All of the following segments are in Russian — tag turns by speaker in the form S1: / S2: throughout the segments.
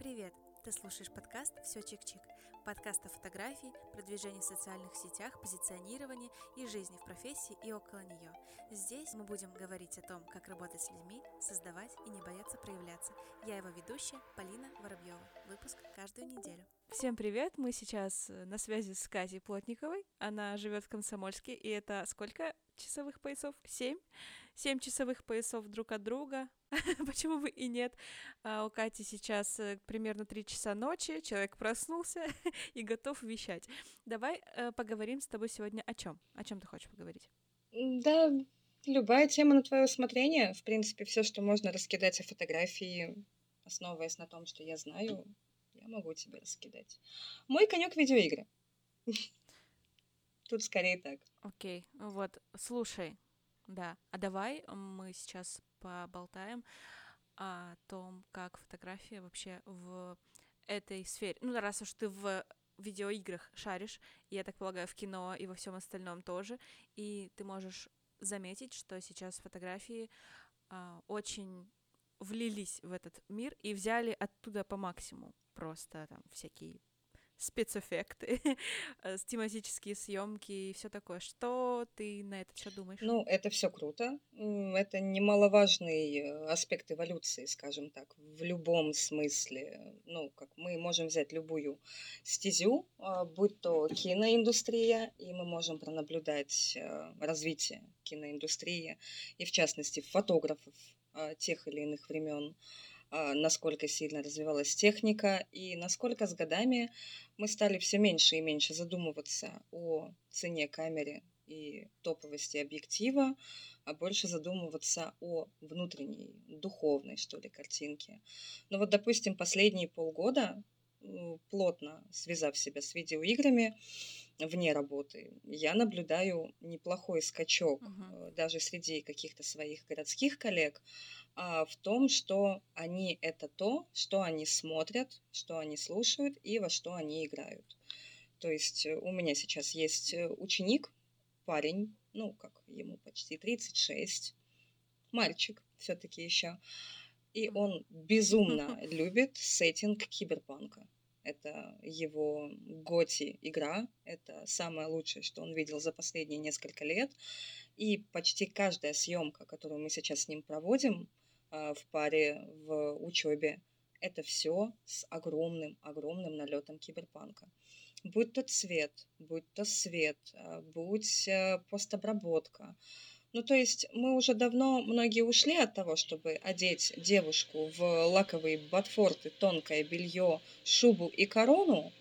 S1: Привет! Ты слушаешь подкаст «Все чик-чик». Подкаст о фотографии, продвижении в социальных сетях, позиционировании и жизни в профессии и около нее. Здесь мы будем говорить о том, как работать с людьми, создавать и не бояться проявляться. Я его ведущая Полина Воробьева. Выпуск каждую неделю. Всем привет! Мы сейчас э, на связи с Катей Плотниковой. Она живет в Комсомольске, и это сколько часовых поясов? Семь? Семь часовых поясов друг от друга. Почему бы и нет? А у Кати сейчас э, примерно три часа ночи, человек проснулся и готов вещать. Давай э, поговорим с тобой сегодня о чем? О чем ты хочешь поговорить?
S2: Да, любая тема на твое усмотрение. В принципе, все, что можно раскидать о фотографии, основываясь на том, что я знаю, я могу тебе раскидать. Мой конек видеоигры. Тут скорее так.
S1: Окей, вот, слушай, да. А давай мы сейчас поболтаем о том, как фотография вообще в этой сфере. Ну, раз уж ты в видеоиграх шаришь, я так полагаю, в кино и во всем остальном тоже, и ты можешь заметить, что сейчас фотографии а, очень влились в этот мир и взяли оттуда по максимуму просто там всякие спецэффекты, э, тематические съемки и все такое. Что ты на это все думаешь?
S2: Ну, это все круто. Это немаловажный э, аспект эволюции, скажем так, в любом смысле. Ну, как мы можем взять любую стезю, а, будь то киноиндустрия, и мы можем пронаблюдать э, развитие киноиндустрии, и в частности фотографов а, тех или иных времен насколько сильно развивалась техника и насколько с годами мы стали все меньше и меньше задумываться о цене камеры и топовости объектива, а больше задумываться о внутренней, духовной, что ли, картинке. Но вот, допустим, последние полгода, плотно связав себя с видеоиграми, вне работы, я наблюдаю неплохой скачок uh-huh. даже среди каких-то своих городских коллег а, в том, что они это то, что они смотрят, что они слушают и во что они играют. То есть э, у меня сейчас есть э, ученик, парень, ну, как ему почти 36, мальчик все-таки еще, и он безумно любит сеттинг киберпанка. Это его Готи игра. Это самое лучшее, что он видел за последние несколько лет. И почти каждая съемка, которую мы сейчас с ним проводим а, в паре в учебе, это все с огромным, огромным налетом киберпанка. Будь то цвет, будь то свет, а, будь э, постобработка, ну, то есть мы уже давно, многие ушли от того, чтобы одеть девушку в лаковые ботфорты, тонкое белье, шубу и корону,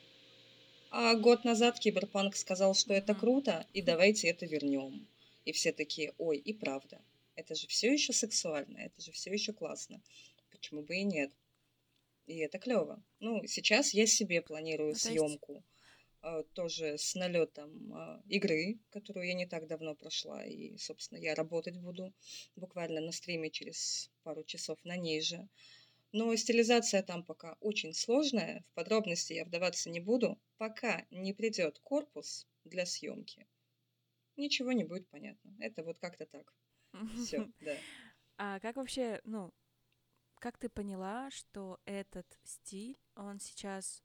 S2: а год назад Киберпанк сказал, что это круто, и давайте это вернем. И все такие, ой, и правда, это же все еще сексуально, это же все еще классно. Почему бы и нет? И это клево. Ну, сейчас я себе планирую ну, съемку. Есть а, тоже с налетом а, игры, которую я не так давно прошла. И, собственно, я работать буду буквально на стриме через пару часов на ней же. Но стилизация там пока очень сложная. В подробности я вдаваться не буду, пока не придет корпус для съемки. Ничего не будет понятно. Это вот как-то так. Все, да.
S1: А как вообще, ну, как ты поняла, что этот стиль, он сейчас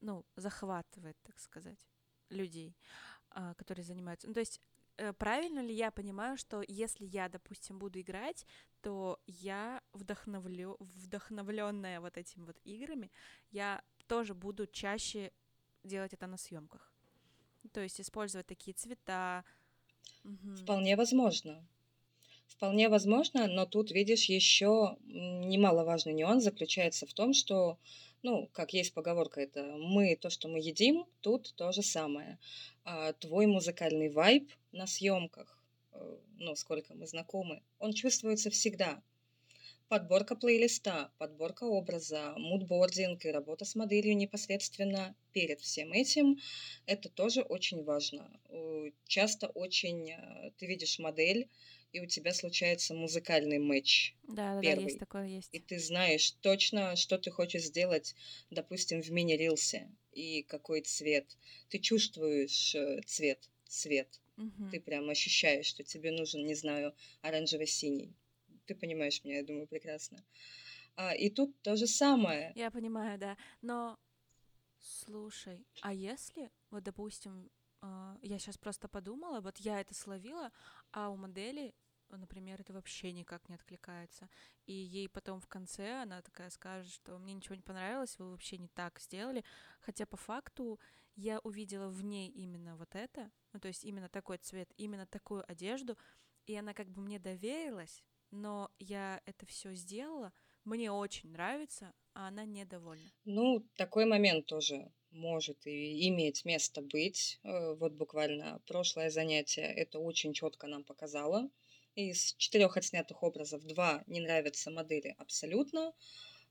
S1: ну, захватывает, так сказать, людей, а, которые занимаются. Ну, то есть э, правильно ли я понимаю, что если я, допустим, буду играть, то я вдохновлю, вдохновленная вот этими вот играми, я тоже буду чаще делать это на съемках. То есть использовать такие цвета.
S2: Вполне возможно. Вполне возможно, но тут, видишь, еще немаловажный нюанс заключается в том, что ну, как есть поговорка, это мы, то, что мы едим, тут то же самое. А твой музыкальный вайб на съемках, э, ну, сколько мы знакомы, он чувствуется всегда. Подборка плейлиста, подборка образа, мудбординг и работа с моделью непосредственно перед всем этим, это тоже очень важно. Часто очень э, ты видишь модель, и у тебя случается музыкальный матч.
S1: Да, да, первый. да, есть такое, есть.
S2: И ты знаешь точно, что ты хочешь сделать, допустим, в мини-рилсе, и какой цвет. Ты чувствуешь э, цвет, цвет. Угу. Ты прям ощущаешь, что тебе нужен, не знаю, оранжево-синий. Ты понимаешь меня, я думаю, прекрасно. А, и тут то же самое.
S1: Я понимаю, да. Но слушай, а если, вот, допустим, а, я сейчас просто подумала, вот я это словила, а у модели например, это вообще никак не откликается. И ей потом в конце она такая скажет, что мне ничего не понравилось, вы вообще не так сделали. Хотя по факту я увидела в ней именно вот это, ну то есть именно такой цвет, именно такую одежду, и она как бы мне доверилась, но я это все сделала, мне очень нравится, а она недовольна.
S2: Ну, такой момент тоже может и иметь место быть. Э, вот буквально прошлое занятие это очень четко нам показало. Из четырех отснятых образов два не нравятся модели абсолютно,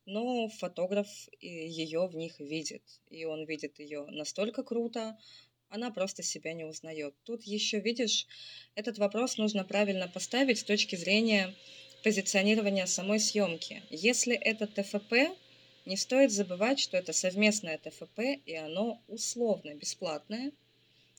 S2: но фотограф ее в них видит. И он видит ее настолько круто, она просто себя не узнает. Тут еще, видишь, этот вопрос нужно правильно поставить с точки зрения позиционирования самой съемки. Если это ТФП, не стоит забывать, что это совместное ТФП, и оно условно бесплатное –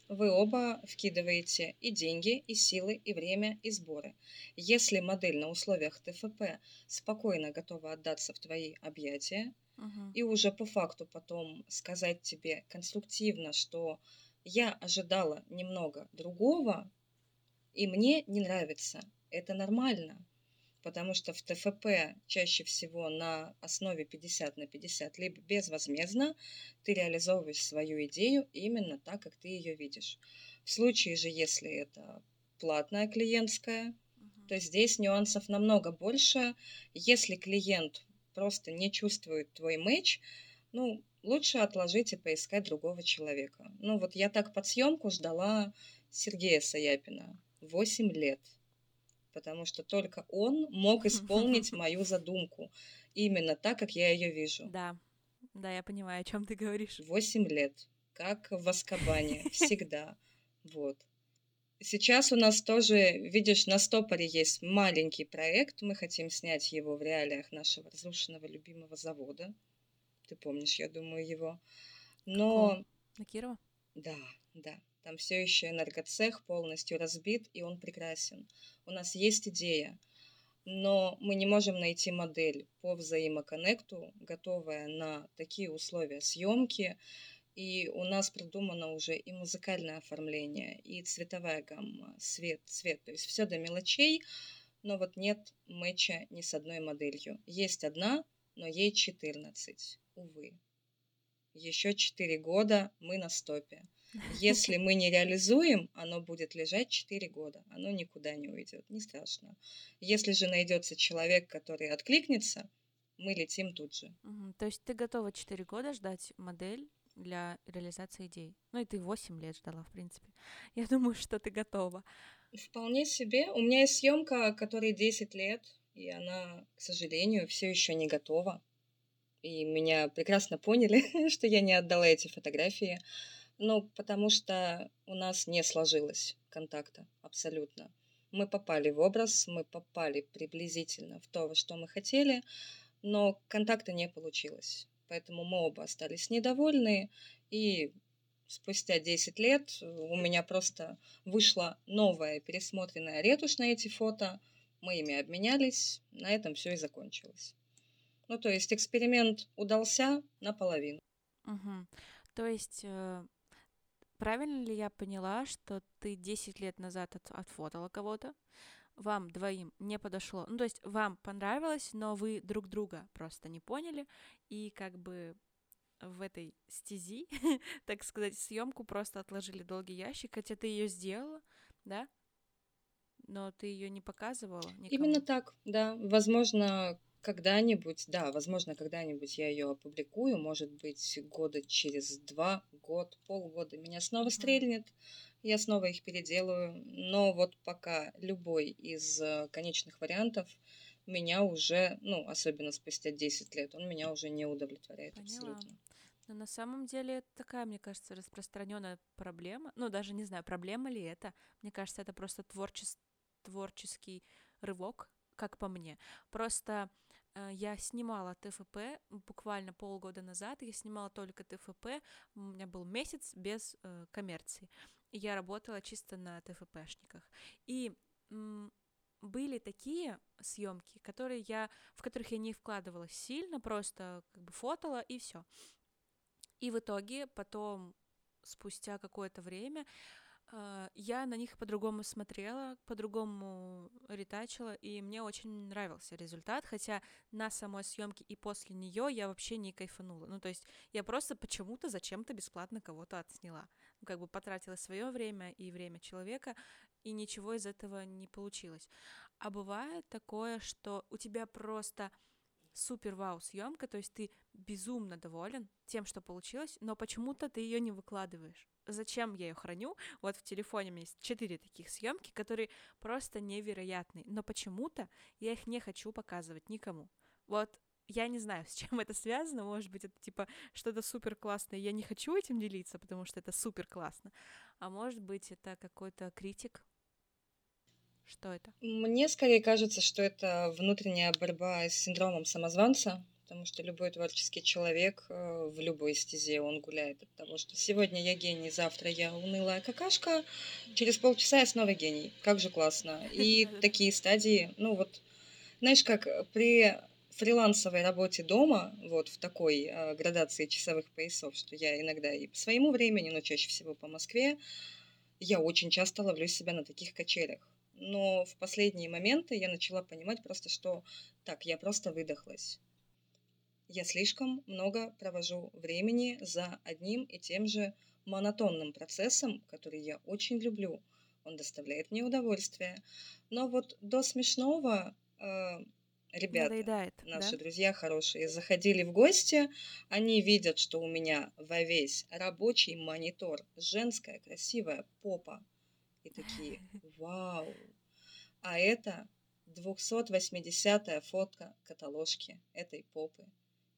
S2: вы оба вкидываете и деньги, и силы, и время, и сборы. Если модель на условиях ТФП спокойно готова отдаться в твои объятия, uh-huh. и уже по факту потом сказать тебе конструктивно, что я ожидала немного другого, и мне не нравится, это нормально потому что в ТФП чаще всего на основе 50 на 50, либо безвозмездно ты реализовываешь свою идею именно так, как ты ее видишь. В случае же, если это платная клиентская, uh-huh. то здесь нюансов намного больше. Если клиент просто не чувствует твой матч, ну, лучше отложить и поискать другого человека. Ну, вот я так под съемку ждала Сергея Саяпина 8 лет потому что только он мог исполнить мою задумку именно так, как я ее вижу.
S1: Да, да, я понимаю, о чем ты говоришь.
S2: Восемь лет, как в Аскабане, всегда. Вот. Сейчас у нас тоже, видишь, на стопоре есть маленький проект. Мы хотим снять его в реалиях нашего разрушенного любимого завода. Ты помнишь, я думаю, его. Но...
S1: Какого? На Кирова?
S2: Да, да. Там все еще энергоцех полностью разбит, и он прекрасен. У нас есть идея, но мы не можем найти модель по взаимоконнекту, готовая на такие условия съемки. И у нас продумано уже и музыкальное оформление, и цветовая гамма, свет, цвет. То есть все до мелочей, но вот нет мэча ни с одной моделью. Есть одна, но ей 14, увы. Еще 4 года мы на стопе. Если мы не реализуем, оно будет лежать 4 года, оно никуда не уйдет, не страшно. Если же найдется человек, который откликнется, мы летим тут же.
S1: Угу. То есть ты готова 4 года ждать модель для реализации идей? Ну и ты 8 лет ждала, в принципе. Я думаю, что ты готова.
S2: Вполне себе. У меня есть съемка, которой 10 лет, и она, к сожалению, все еще не готова. И меня прекрасно поняли, что я не отдала эти фотографии. Ну, потому что у нас не сложилось контакта абсолютно. Мы попали в образ, мы попали приблизительно в то, что мы хотели, но контакта не получилось. Поэтому мы оба остались недовольны, и спустя 10 лет у меня просто вышла новая пересмотренная ретушь на эти фото, мы ими обменялись, на этом все и закончилось. Ну, то есть эксперимент удался наполовину.
S1: Угу. То есть э, Правильно ли я поняла, что ты 10 лет назад от, отфотала кого-то, вам двоим не подошло, ну то есть вам понравилось, но вы друг друга просто не поняли, и как бы в этой стези, так сказать, съемку просто отложили долгий ящик, хотя ты ее сделала, да? Но ты ее не показывала никому.
S2: Именно так, да. Возможно, когда-нибудь, да, возможно, когда-нибудь я ее опубликую, может быть, года через два, год, полгода меня снова стрельнет, я снова их переделаю. Но вот пока любой из э, конечных вариантов меня уже, ну, особенно спустя 10 лет, он меня уже не удовлетворяет Поняла. абсолютно.
S1: Но на самом деле это такая, мне кажется, распространенная проблема. Ну, даже не знаю, проблема ли это. Мне кажется, это просто творчес... творческий рывок, как по мне. Просто я снимала ТФП буквально полгода назад, я снимала только ТФП, у меня был месяц без э, коммерции, я работала чисто на ТФПшниках. И были такие съемки, которые я, в которых я не вкладывалась сильно, просто как бы фотала и все. И в итоге потом, спустя какое-то время, я на них по-другому смотрела, по-другому ретачила, и мне очень нравился результат, хотя на самой съемке и после нее я вообще не кайфанула. Ну, то есть я просто почему-то зачем-то бесплатно кого-то отсняла. Как бы потратила свое время и время человека, и ничего из этого не получилось. А бывает такое, что у тебя просто супер вау съемка, то есть ты безумно доволен тем, что получилось, но почему-то ты ее не выкладываешь. Зачем я ее храню? Вот в телефоне у меня есть четыре таких съемки, которые просто невероятные, но почему-то я их не хочу показывать никому. Вот я не знаю, с чем это связано, может быть, это типа что-то супер классное, я не хочу этим делиться, потому что это супер классно, а может быть, это какой-то критик, что это?
S2: Мне скорее кажется, что это внутренняя борьба с синдромом самозванца, потому что любой творческий человек э, в любой стезе, он гуляет от того, что сегодня я гений, завтра я унылая какашка, через полчаса я снова гений. Как же классно. И такие стадии, ну вот, знаешь, как при фрилансовой работе дома, вот в такой э, градации часовых поясов, что я иногда и по своему времени, но чаще всего по Москве, я очень часто ловлю себя на таких качелях но в последние моменты я начала понимать просто, что так, я просто выдохлась. Я слишком много провожу времени за одним и тем же монотонным процессом, который я очень люблю. Он доставляет мне удовольствие. Но вот до смешного э, ребята, Надоедает, наши да? друзья хорошие, заходили в гости, они видят, что у меня во весь рабочий монитор женская красивая попа – и такие, вау. А это 280-я фотка каталожки этой попы.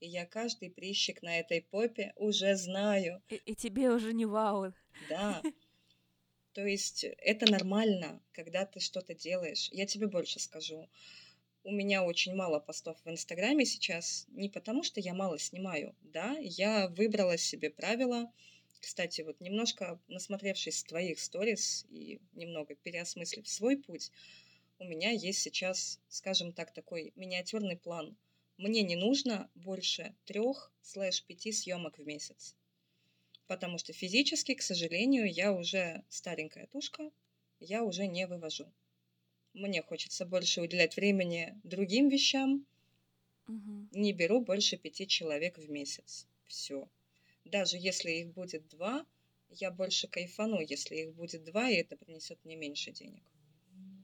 S2: И я каждый прыщик на этой попе уже знаю.
S1: И, и тебе уже не вау.
S2: Да. То есть это нормально, когда ты что-то делаешь. Я тебе больше скажу. У меня очень мало постов в Инстаграме сейчас, не потому что я мало снимаю, да, я выбрала себе правила, кстати, вот немножко насмотревшись твоих сторис и немного переосмыслив свой путь, у меня есть сейчас, скажем так, такой миниатюрный план. Мне не нужно больше трех слэш пяти съемок в месяц. Потому что физически, к сожалению, я уже старенькая тушка, я уже не вывожу. Мне хочется больше уделять времени другим вещам. Угу. Не беру больше пяти человек в месяц. Все даже если их будет два, я больше кайфану, если их будет два, и это принесет мне меньше денег,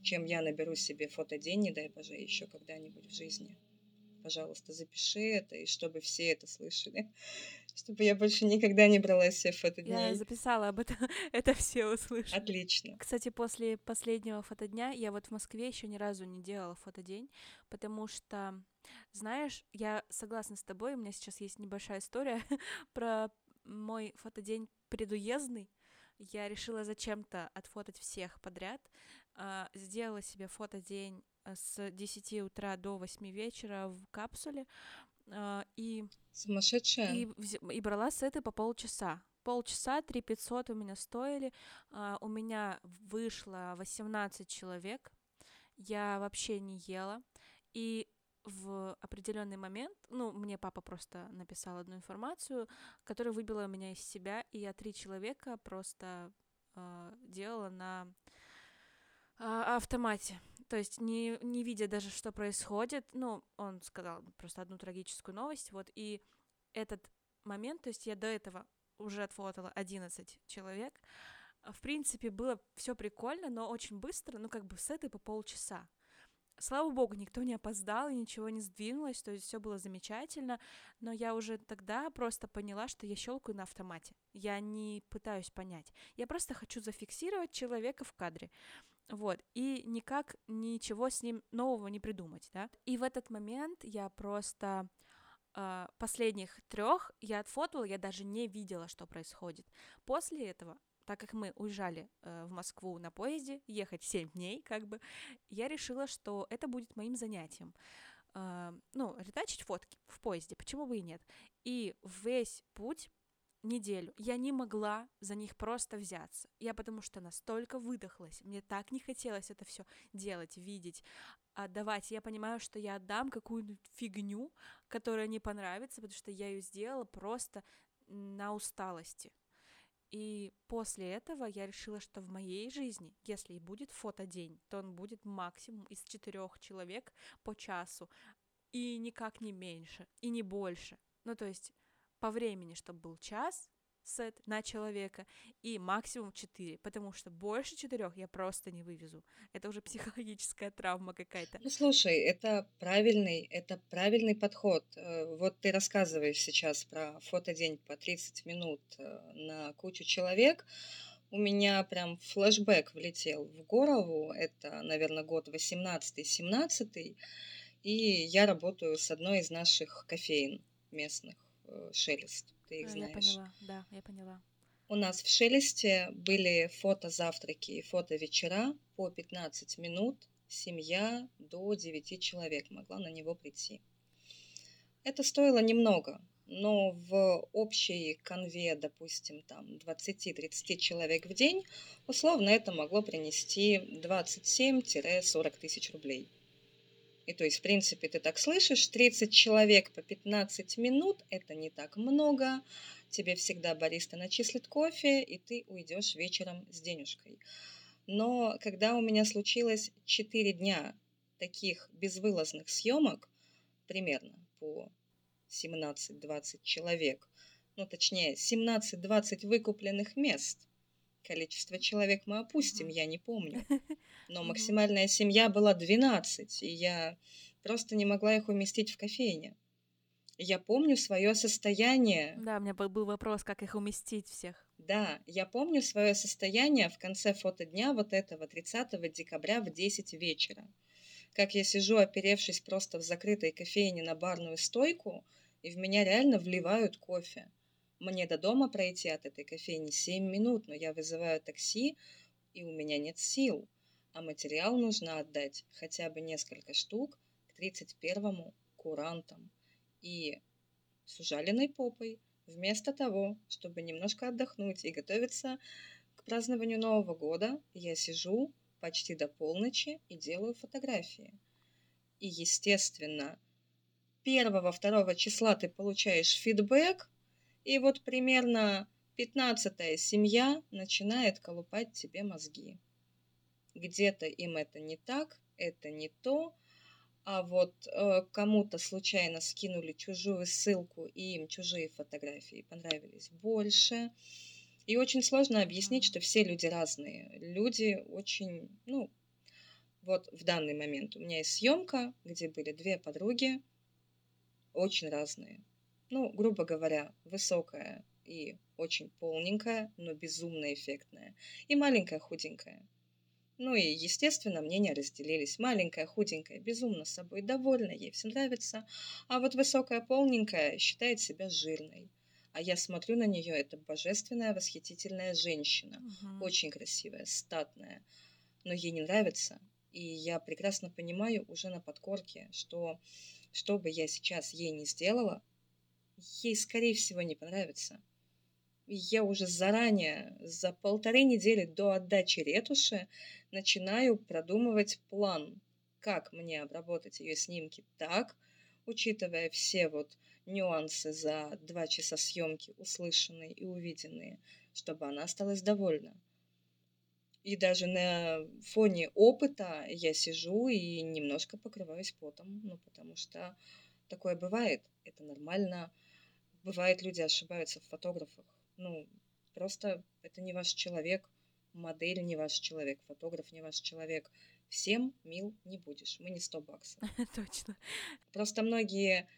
S2: чем я наберу себе фотодень, не дай боже, еще когда-нибудь в жизни. Пожалуйста, запиши это, и чтобы все это слышали, чтобы я больше никогда не брала себе фотодня.
S1: Я записала об этом, это все услышали.
S2: Отлично.
S1: Кстати, после последнего фотодня я вот в Москве еще ни разу не делала фотодень, потому что знаешь, я согласна с тобой, у меня сейчас есть небольшая история про мой фотодень предуездный. Я решила зачем-то отфотать всех подряд. А, сделала себе фотодень с 10 утра до 8 вечера в капсуле. А, и,
S2: Сумасшедшая.
S1: И, и брала сеты по полчаса полчаса 3 500 у меня стоили, uh, у меня вышло 18 человек, я вообще не ела, и в определенный момент, ну, мне папа просто написал одну информацию, которая выбила меня из себя, и я три человека просто э, делала на э, автомате. То есть не, не видя даже, что происходит, ну, он сказал просто одну трагическую новость, вот, и этот момент, то есть я до этого уже отфотала 11 человек, в принципе, было все прикольно, но очень быстро, ну, как бы сеты по полчаса. Слава богу, никто не опоздал и ничего не сдвинулось, то есть все было замечательно, но я уже тогда просто поняла, что я щелкаю на автомате. Я не пытаюсь понять. Я просто хочу зафиксировать человека в кадре. Вот, и никак ничего с ним нового не придумать, да. И в этот момент я просто э, последних трех я отфотовала, я даже не видела, что происходит. После этого так как мы уезжали э, в Москву на поезде, ехать 7 дней, как бы, я решила, что это будет моим занятием. Э, ну, ретачить фотки в поезде, почему бы и нет. И весь путь неделю. Я не могла за них просто взяться. Я потому что настолько выдохлась. Мне так не хотелось это все делать, видеть, отдавать. Я понимаю, что я отдам какую-нибудь фигню, которая не понравится, потому что я ее сделала просто на усталости. И после этого я решила, что в моей жизни, если и будет фотодень, то он будет максимум из четырех человек по часу, и никак не меньше, и не больше. Ну, то есть по времени, чтобы был час, сет на человека и максимум 4, потому что больше четырех я просто не вывезу. Это уже психологическая травма какая-то.
S2: Ну, слушай, это правильный, это правильный подход. Э, вот ты рассказываешь сейчас про фотодень по 30 минут э, на кучу человек. У меня прям флешбэк влетел в голову. Это, наверное, год 18-17. И я работаю с одной из наших кофеин местных, Шелест ты их
S1: а,
S2: знаешь.
S1: Я поняла, да, я поняла.
S2: У нас в Шелесте были фото-завтраки и фото-вечера по 15 минут. Семья до 9 человек могла на него прийти. Это стоило немного, но в общей конве, допустим, там 20-30 человек в день, условно это могло принести 27-40 тысяч рублей. И то есть, в принципе, ты так слышишь, 30 человек по 15 минут – это не так много. Тебе всегда бариста начислит кофе, и ты уйдешь вечером с денежкой. Но когда у меня случилось 4 дня таких безвылазных съемок, примерно по 17-20 человек, ну точнее 17-20 выкупленных мест – Количество человек мы опустим, я не помню. Но максимальная семья была 12, и я просто не могла их уместить в кофейне. Я помню свое состояние.
S1: Да, у меня был вопрос, как их уместить всех.
S2: Да, я помню свое состояние в конце фотодня вот этого 30 декабря в 10 вечера. Как я сижу, оперевшись просто в закрытой кофейне на барную стойку, и в меня реально вливают кофе. Мне до дома пройти от этой кофейни 7 минут, но я вызываю такси, и у меня нет сил. А материал нужно отдать хотя бы несколько штук к 31-му курантам. И с ужаленной попой, вместо того, чтобы немножко отдохнуть и готовиться к празднованию Нового года, я сижу почти до полночи и делаю фотографии. И, естественно, 1-2 числа ты получаешь фидбэк, и вот примерно пятнадцатая семья начинает колупать тебе мозги. Где-то им это не так, это не то, а вот э, кому-то случайно скинули чужую ссылку, и им чужие фотографии понравились больше. И очень сложно объяснить, что все люди разные. Люди очень, ну, вот в данный момент у меня есть съемка, где были две подруги, очень разные ну, грубо говоря, высокая и очень полненькая, но безумно эффектная, и маленькая худенькая. Ну и, естественно, мнения разделились. Маленькая, худенькая, безумно собой довольна, ей все нравится, а вот высокая, полненькая считает себя жирной. А я смотрю на нее, это божественная, восхитительная женщина, угу. очень красивая, статная, но ей не нравится. И я прекрасно понимаю уже на подкорке, что что бы я сейчас ей не сделала, ей, скорее всего, не понравится. Я уже заранее, за полторы недели до отдачи ретуши, начинаю продумывать план, как мне обработать ее снимки так, учитывая все вот нюансы за два часа съемки, услышанные и увиденные, чтобы она осталась довольна. И даже на фоне опыта я сижу и немножко покрываюсь потом, ну, потому что такое бывает, это нормально, Бывает, люди ошибаются в фотографах. Ну, просто это не ваш человек, модель не ваш человек, фотограф не ваш человек. Всем мил не будешь. Мы не 100 баксов.
S1: Точно.
S2: Просто многие,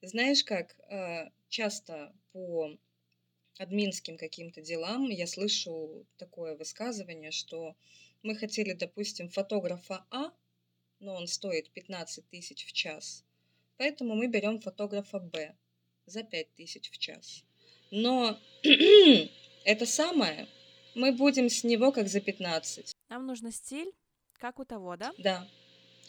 S2: знаешь как, э, часто по админским каким-то делам я слышу такое высказывание, что мы хотели, допустим, фотографа А, но он стоит 15 тысяч в час, поэтому мы берем фотографа Б за 5 тысяч в час. Но это самое мы будем с него как за 15.
S1: Нам нужно стиль, как у того, да?
S2: Да.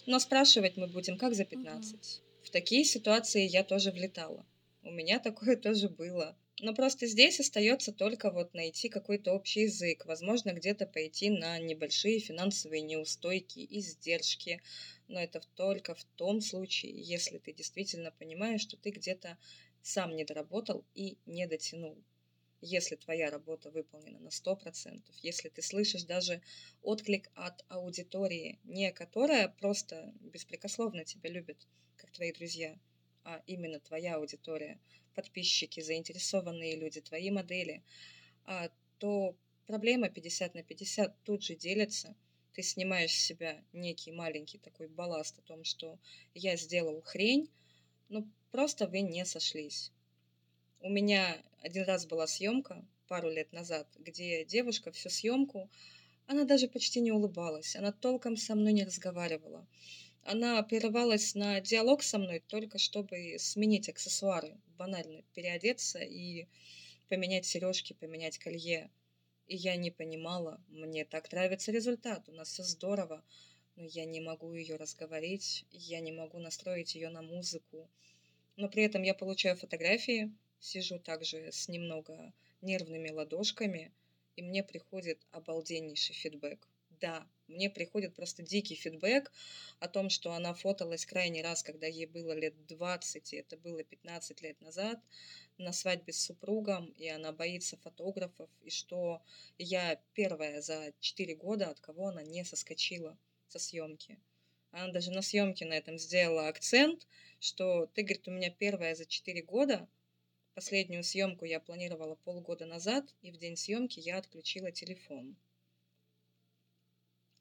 S2: Но спрашивать мы будем как за 15. Угу. В такие ситуации я тоже влетала. у меня такое тоже было. Но просто здесь остается только вот найти какой-то общий язык, возможно, где-то пойти на небольшие финансовые неустойки, издержки, но это только в том случае, если ты действительно понимаешь, что ты где-то сам не доработал и не дотянул. Если твоя работа выполнена на 100%, если ты слышишь даже отклик от аудитории, не которая просто беспрекословно тебя любит, как твои друзья, а именно твоя аудитория, подписчики, заинтересованные люди, твои модели, а, то проблема 50 на 50 тут же делится. Ты снимаешь с себя некий маленький такой балласт о том, что я сделал хрень, ну просто вы не сошлись. У меня один раз была съемка пару лет назад, где девушка всю съемку, она даже почти не улыбалась, она толком со мной не разговаривала. Она прерывалась на диалог со мной только чтобы сменить аксессуары, банально переодеться и поменять сережки, поменять колье. И я не понимала, мне так нравится результат, у нас все здорово, но я не могу ее разговорить, я не могу настроить ее на музыку. Но при этом я получаю фотографии, сижу также с немного нервными ладошками, и мне приходит обалденнейший фидбэк да, мне приходит просто дикий фидбэк о том, что она фоталась крайний раз, когда ей было лет 20, и это было 15 лет назад, на свадьбе с супругом, и она боится фотографов, и что я первая за 4 года, от кого она не соскочила со съемки. Она даже на съемке на этом сделала акцент, что ты, говорит, у меня первая за 4 года, Последнюю съемку я планировала полгода назад, и в день съемки я отключила телефон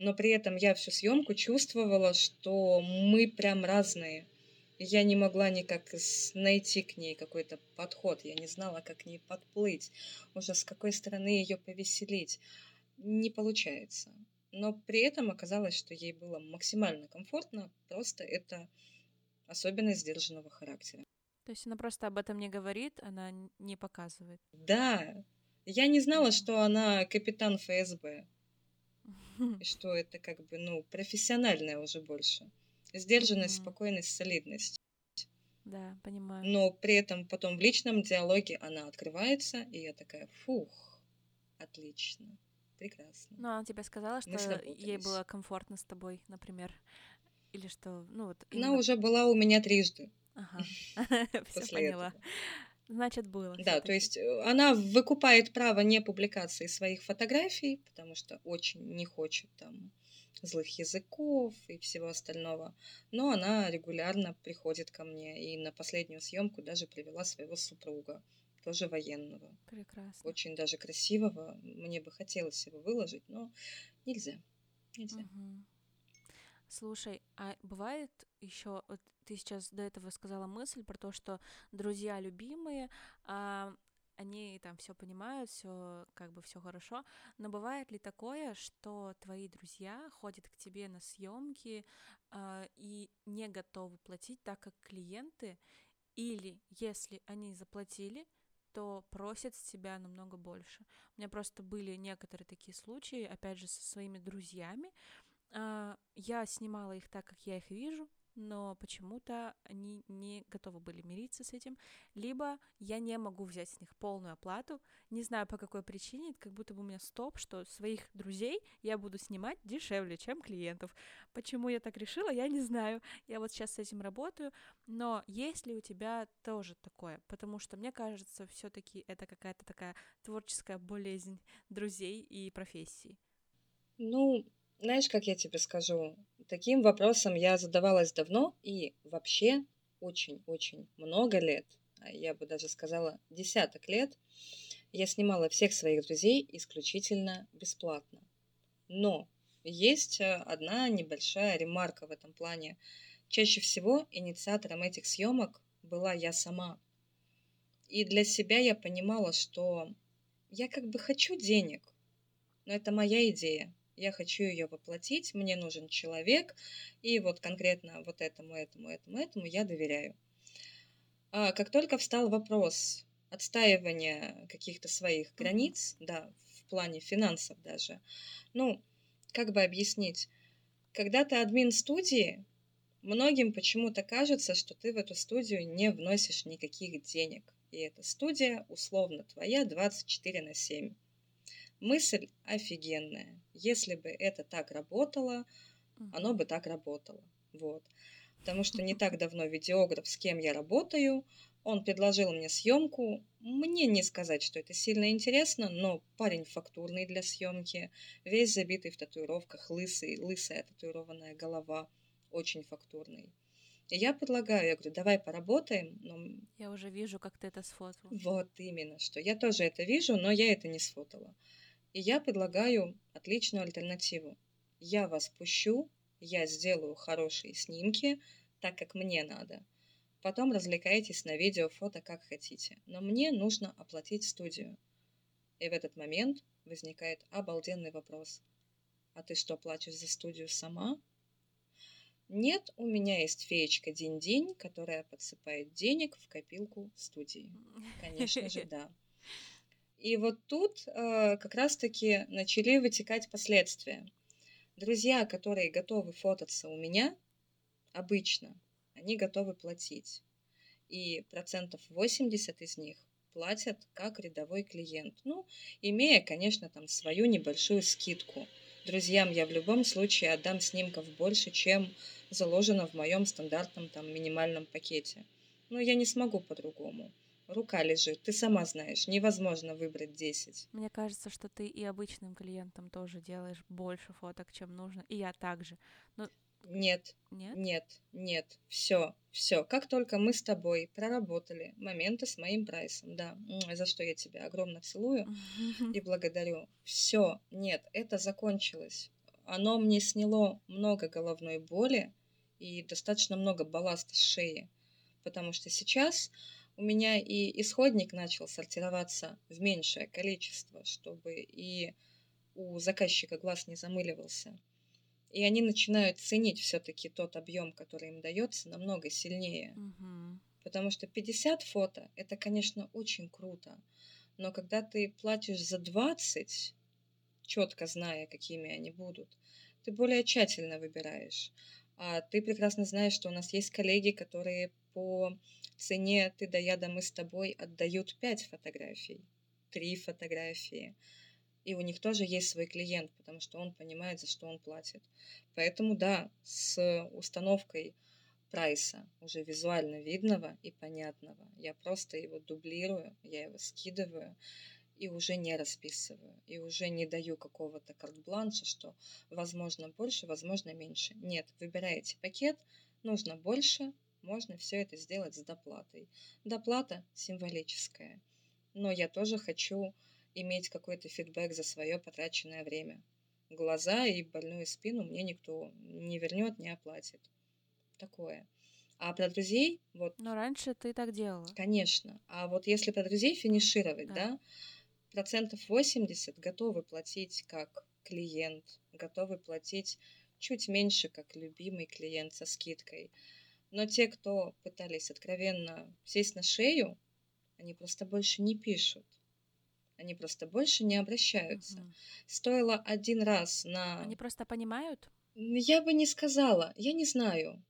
S2: но при этом я всю съемку чувствовала, что мы прям разные. Я не могла никак найти к ней какой-то подход, я не знала, как к ней подплыть, уже с какой стороны ее повеселить. Не получается. Но при этом оказалось, что ей было максимально комфортно, просто это особенность сдержанного характера.
S1: То есть она просто об этом не говорит, она не показывает.
S2: Да. Я не знала, что она капитан ФСБ. И что это как бы, ну, профессиональное уже больше. Сдержанность, спокойность, солидность.
S1: Да, понимаю.
S2: Но при этом потом в личном диалоге она открывается, и я такая, фух, отлично, прекрасно.
S1: Ну, она тебе сказала, что ей было комфортно с тобой, например, или что, ну вот.
S2: Именно... Она уже была у меня трижды.
S1: Ага, все поняла. Этого. Значит, было.
S2: Да, то есть э, она выкупает право не публикации своих фотографий, потому что очень не хочет там злых языков и всего остального. Но она регулярно приходит ко мне и на последнюю съемку даже привела своего супруга, тоже военного.
S1: Прекрасно.
S2: Очень даже красивого. Мне бы хотелось его выложить, но нельзя. Нельзя.
S1: Угу. Слушай, а бывает еще, вот ты сейчас до этого сказала мысль про то, что друзья любимые, а, они там все понимают, все как бы все хорошо, но бывает ли такое, что твои друзья ходят к тебе на съемки а, и не готовы платить так, как клиенты, или если они заплатили, то просят с тебя намного больше. У меня просто были некоторые такие случаи, опять же, со своими друзьями. А, я снимала их так, как я их вижу, но почему-то они не готовы были мириться с этим, либо я не могу взять с них полную оплату, не знаю по какой причине, как будто бы у меня стоп, что своих друзей я буду снимать дешевле, чем клиентов. Почему я так решила, я не знаю, я вот сейчас с этим работаю, но есть ли у тебя тоже такое? Потому что мне кажется, все таки это какая-то такая творческая болезнь друзей и профессии.
S2: Ну, знаешь, как я тебе скажу, таким вопросом я задавалась давно и вообще очень-очень много лет, а я бы даже сказала десяток лет, я снимала всех своих друзей исключительно бесплатно. Но есть э, одна небольшая ремарка в этом плане. Чаще всего инициатором этих съемок была я сама. И для себя я понимала, что я как бы хочу денег, но это моя идея я хочу ее воплотить, мне нужен человек, и вот конкретно вот этому, этому, этому, этому я доверяю. А как только встал вопрос отстаивания каких-то своих границ, да, в плане финансов даже, ну, как бы объяснить, когда ты админ студии, Многим почему-то кажется, что ты в эту студию не вносишь никаких денег. И эта студия условно твоя 24 на 7. Мысль офигенная. Если бы это так работало, оно бы так работало. Вот. Потому что не так давно видеограф, с кем я работаю, он предложил мне съемку. Мне не сказать, что это сильно интересно, но парень фактурный для съемки, весь забитый в татуировках, лысый, лысая татуированная голова, очень фактурный. И я предлагаю, я говорю, давай поработаем. Но...
S1: Я уже вижу, как ты это сфотал.
S2: Вот именно, что я тоже это вижу, но я это не сфотала. И я предлагаю отличную альтернативу. Я вас пущу, я сделаю хорошие снимки, так как мне надо. Потом развлекайтесь на видео, фото, как хотите. Но мне нужно оплатить студию. И в этот момент возникает обалденный вопрос. А ты что, платишь за студию сама? Нет, у меня есть феечка День-День, которая подсыпает денег в копилку студии. Конечно же, да. И вот тут э, как раз-таки начали вытекать последствия. Друзья, которые готовы фототься у меня, обычно они готовы платить. И процентов 80 из них платят как рядовой клиент. Ну, имея, конечно, там свою небольшую скидку. Друзьям я в любом случае отдам снимков больше, чем заложено в моем стандартном там минимальном пакете. Но я не смогу по-другому. Рука лежит, ты сама знаешь, невозможно выбрать 10.
S1: Мне кажется, что ты и обычным клиентам тоже делаешь больше фоток, чем нужно, и я также. Но
S2: нет,
S1: нет,
S2: нет, нет, все, все. Как только мы с тобой проработали моменты с моим прайсом, да, за что я тебя огромно целую и благодарю. Все, нет, это закончилось. Оно мне сняло много головной боли и достаточно много балласта с шеи, потому что сейчас у меня и исходник начал сортироваться в меньшее количество, чтобы и у заказчика глаз не замыливался. И они начинают ценить все-таки тот объем, который им дается, намного сильнее.
S1: Угу.
S2: Потому что 50 фото это, конечно, очень круто. Но когда ты платишь за 20, четко зная, какими они будут, ты более тщательно выбираешь. А ты прекрасно знаешь, что у нас есть коллеги, которые по цене ты да я да мы с тобой отдают 5 фотографий, 3 фотографии и у них тоже есть свой клиент, потому что он понимает, за что он платит. Поэтому да, с установкой прайса, уже визуально видного и понятного, я просто его дублирую, я его скидываю и уже не расписываю, и уже не даю какого-то карт-бланша, что возможно больше, возможно меньше. Нет, выбираете пакет, нужно больше, можно все это сделать с доплатой. Доплата символическая, но я тоже хочу иметь какой-то фидбэк за свое потраченное время. Глаза и больную спину мне никто не вернет, не оплатит. Такое. А про друзей, вот...
S1: Но раньше ты так делала.
S2: Конечно. А вот если про друзей финишировать, да, да процентов 80 готовы платить как клиент, готовы платить чуть меньше, как любимый клиент со скидкой. Но те, кто пытались откровенно сесть на шею, они просто больше не пишут. Они просто больше не обращаются. Угу. Стоило один раз на...
S1: Они просто понимают?
S2: Я бы не сказала. Я не знаю.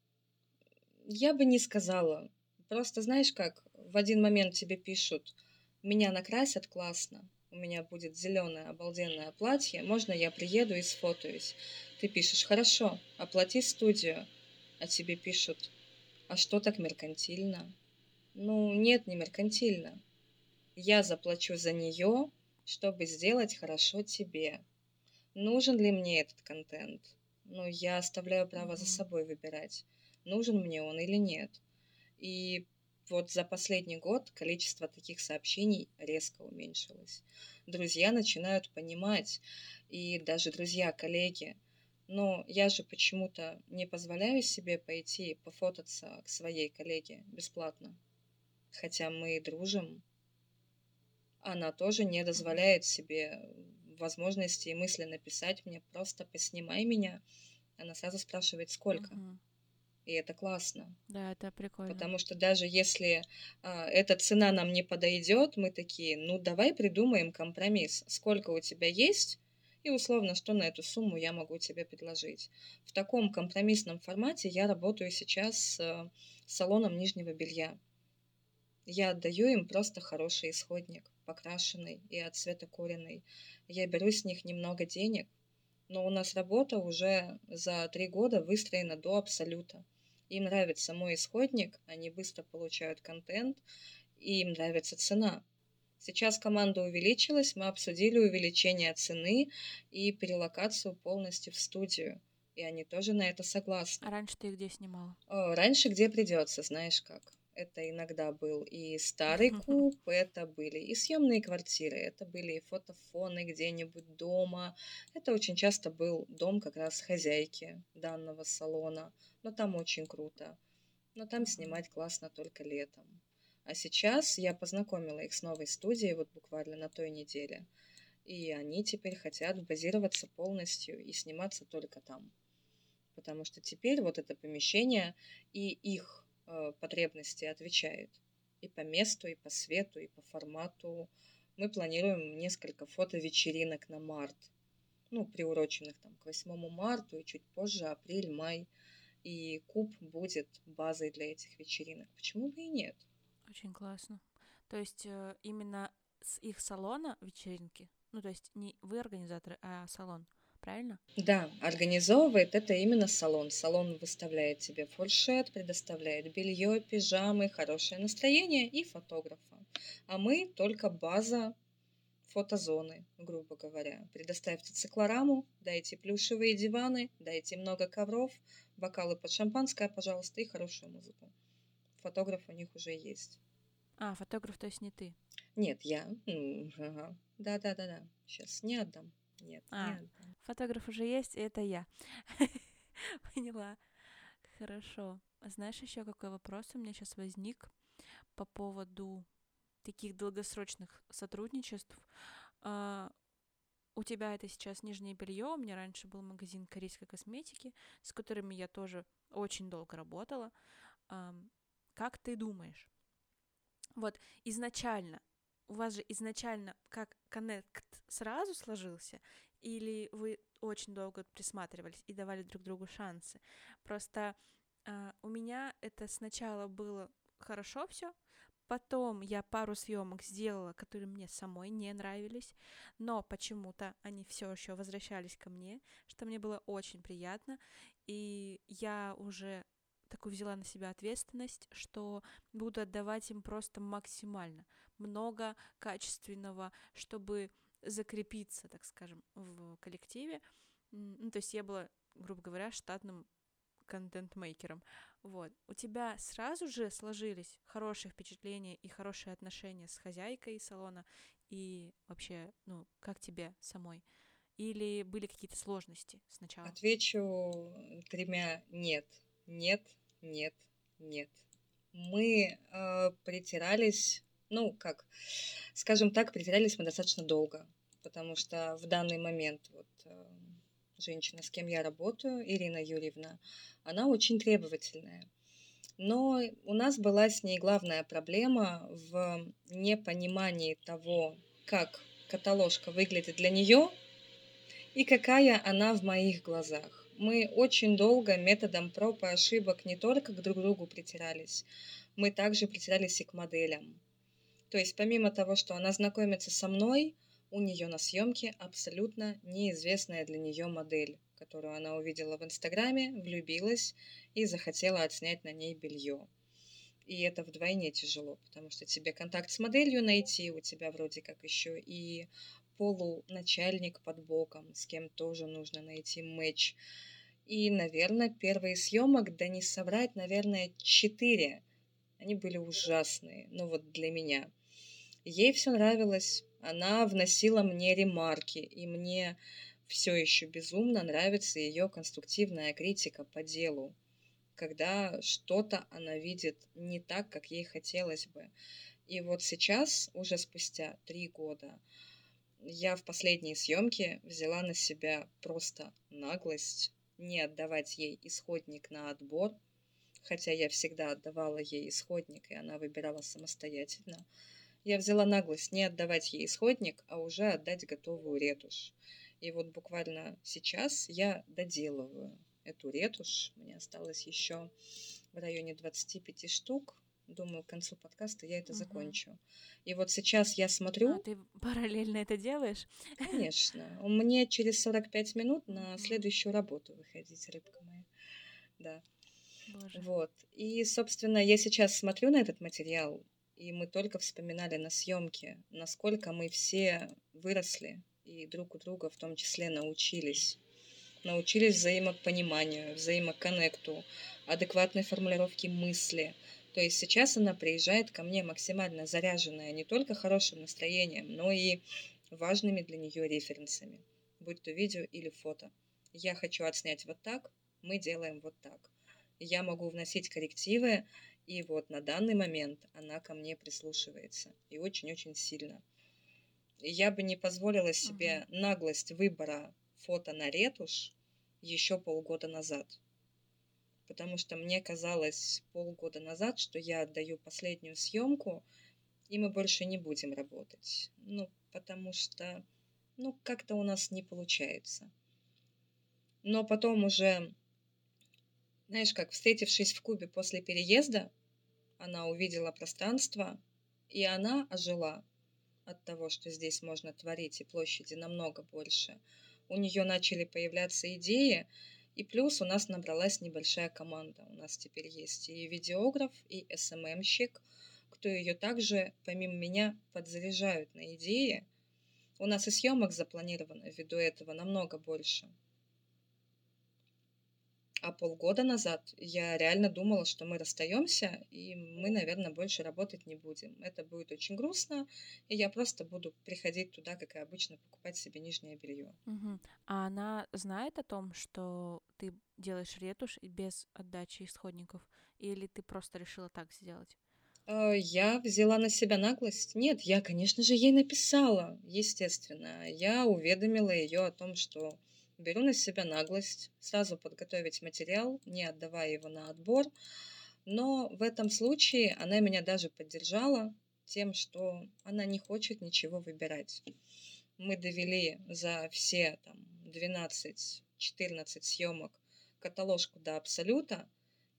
S2: Я бы не сказала. Просто знаешь как, в один момент тебе пишут, меня накрасят классно, у меня будет зеленое обалденное платье, можно я приеду и сфотаюсь? Ты пишешь, хорошо, оплати студию. А тебе пишут, а что так меркантильно? Ну, нет, не меркантильно. Я заплачу за нее, чтобы сделать хорошо тебе. Нужен ли мне этот контент? Ну, я оставляю право за собой выбирать, нужен мне он или нет. И вот за последний год количество таких сообщений резко уменьшилось. Друзья начинают понимать, и даже друзья, коллеги, но я же почему-то не позволяю себе пойти пофотаться к своей коллеге бесплатно. Хотя мы дружим, она тоже не дозволяет себе возможности и мысли написать мне просто поснимай меня. Она сразу спрашивает, сколько.
S1: Угу.
S2: И это классно.
S1: Да, это прикольно.
S2: Потому что даже если а, эта цена нам не подойдет, мы такие, ну давай придумаем компромисс. Сколько у тебя есть, и условно, что на эту сумму я могу тебе предложить. В таком компромиссном формате я работаю сейчас с салоном нижнего белья. Я отдаю им просто хороший исходник, покрашенный и от цвета куриный. Я беру с них немного денег, но у нас работа уже за три года выстроена до абсолюта. Им нравится мой исходник, они быстро получают контент, и им нравится цена. Сейчас команда увеличилась, мы обсудили увеличение цены и перелокацию полностью в студию. И они тоже на это согласны.
S1: А раньше ты где снимала?
S2: Раньше где придется, знаешь как. Это иногда был и старый куб, это были и съемные квартиры, это были и фотофоны где-нибудь дома. Это очень часто был дом как раз хозяйки данного салона. Но там очень круто. Но там снимать классно только летом. А сейчас я познакомила их с новой студией вот буквально на той неделе. И они теперь хотят базироваться полностью и сниматься только там. Потому что теперь вот это помещение и их Э, потребности отвечает. И по месту, и по свету, и по формату. Мы планируем несколько фото-вечеринок на март. Ну, приуроченных там к 8 марта и чуть позже, апрель, май. И куб будет базой для этих вечеринок. Почему бы и нет?
S1: Очень классно. То есть э, именно с их салона вечеринки, ну то есть не вы организаторы, а салон – правильно?
S2: Да, организовывает это именно салон. Салон выставляет тебе фуршет, предоставляет белье, пижамы, хорошее настроение и фотографа. А мы только база фотозоны, грубо говоря. Предоставьте циклораму, дайте плюшевые диваны, дайте много ковров, бокалы под шампанское, пожалуйста, и хорошую музыку. Фотограф у них уже есть.
S1: А, фотограф, то есть не ты?
S2: Нет, я. Ага. Да-да-да-да. Сейчас не отдам. Нет, а, не отдам.
S1: Фотограф уже есть, и это я. Поняла. Хорошо. Знаешь, еще какой вопрос у меня сейчас возник по поводу таких долгосрочных сотрудничеств? А, у тебя это сейчас нижнее белье. У меня раньше был магазин корейской косметики, с которыми я тоже очень долго работала. Как ты думаешь? Вот изначально у вас же изначально как коннект сразу сложился, или вы очень долго присматривались и давали друг другу шансы. Просто э, у меня это сначала было хорошо все, потом я пару съемок сделала, которые мне самой не нравились, но почему-то они все еще возвращались ко мне, что мне было очень приятно, и я уже такую взяла на себя ответственность, что буду отдавать им просто максимально много качественного, чтобы закрепиться, так скажем, в коллективе. Ну, то есть я была, грубо говоря, штатным контент-мейкером. Вот. У тебя сразу же сложились хорошие впечатления и хорошие отношения с хозяйкой салона и вообще, ну, как тебе самой? Или были какие-то сложности сначала?
S2: Отвечу тремя нет. Нет, нет, нет. Мы э, притирались ну, как, скажем так, притирались мы достаточно долго, потому что в данный момент вот э, женщина, с кем я работаю, Ирина Юрьевна, она очень требовательная. Но у нас была с ней главная проблема в непонимании того, как каталожка выглядит для нее и какая она в моих глазах. Мы очень долго методом проб и ошибок не только к друг другу притирались, мы также притирались и к моделям. То есть помимо того, что она знакомится со мной, у нее на съемке абсолютно неизвестная для нее модель, которую она увидела в Инстаграме, влюбилась и захотела отснять на ней белье. И это вдвойне тяжело, потому что тебе контакт с моделью найти, у тебя вроде как еще и полуначальник под боком, с кем тоже нужно найти матч. И, наверное, первые съемок, да не соврать, наверное, четыре. Они были ужасные, ну вот для меня – Ей все нравилось, она вносила мне ремарки, и мне все еще безумно нравится ее конструктивная критика по делу, когда что-то она видит не так, как ей хотелось бы. И вот сейчас, уже спустя три года, я в последней съемке взяла на себя просто наглость не отдавать ей исходник на отбор, хотя я всегда отдавала ей исходник, и она выбирала самостоятельно. Я взяла наглость не отдавать ей исходник, а уже отдать готовую ретушь. И вот буквально сейчас я доделываю эту ретушь. Мне осталось еще в районе 25 штук. Думаю, к концу подкаста я это угу. закончу. И вот сейчас я смотрю...
S1: А ты параллельно это делаешь?
S2: Конечно. Мне через 45 минут на следующую работу выходить, рыбка моя. Да. Боже. Вот. И, собственно, я сейчас смотрю на этот материал, и мы только вспоминали на съемке, насколько мы все выросли и друг у друга в том числе научились. Научились взаимопониманию, взаимоконнекту, адекватной формулировке мысли. То есть сейчас она приезжает ко мне максимально заряженная не только хорошим настроением, но и важными для нее референсами, будь то видео или фото. Я хочу отснять вот так, мы делаем вот так я могу вносить коррективы, и вот на данный момент она ко мне прислушивается, и очень-очень сильно. Я бы не позволила себе uh-huh. наглость выбора фото на ретушь еще полгода назад. Потому что мне казалось полгода назад, что я отдаю последнюю съемку, и мы больше не будем работать. Ну, потому что, ну, как-то у нас не получается. Но потом уже знаешь, как встретившись в Кубе после переезда, она увидела пространство, и она ожила от того, что здесь можно творить, и площади намного больше. У нее начали появляться идеи, и плюс у нас набралась небольшая команда. У нас теперь есть и видеограф, и СММщик, кто ее также, помимо меня, подзаряжают на идеи. У нас и съемок запланировано ввиду этого намного больше. А полгода назад я реально думала, что мы расстаемся, и мы, наверное, больше работать не будем. Это будет очень грустно, и я просто буду приходить туда, как и обычно, покупать себе нижнее белье.
S1: Угу. А она знает о том, что ты делаешь ретушь без отдачи исходников, или ты просто решила так сделать?
S2: Э, я взяла на себя наглость. Нет, я, конечно же, ей написала, естественно. Я уведомила ее о том, что Беру на себя наглость сразу подготовить материал, не отдавая его на отбор. Но в этом случае она меня даже поддержала тем, что она не хочет ничего выбирать. Мы довели за все там, 12-14 съемок каталожку до абсолюта,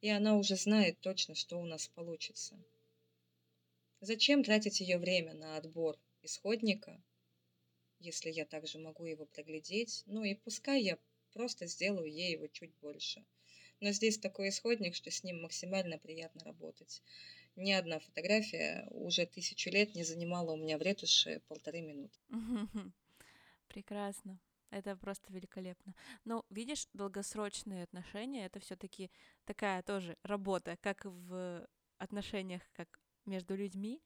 S2: и она уже знает точно, что у нас получится. Зачем тратить ее время на отбор исходника, если я также могу его проглядеть. Ну и пускай я просто сделаю ей его чуть больше. Но здесь такой исходник, что с ним максимально приятно работать. Ни одна фотография уже тысячу лет не занимала у меня в ретуши полторы минуты.
S1: Прекрасно. Это просто великолепно. Но видишь, долгосрочные отношения это все-таки такая тоже работа, как в отношениях, как между людьми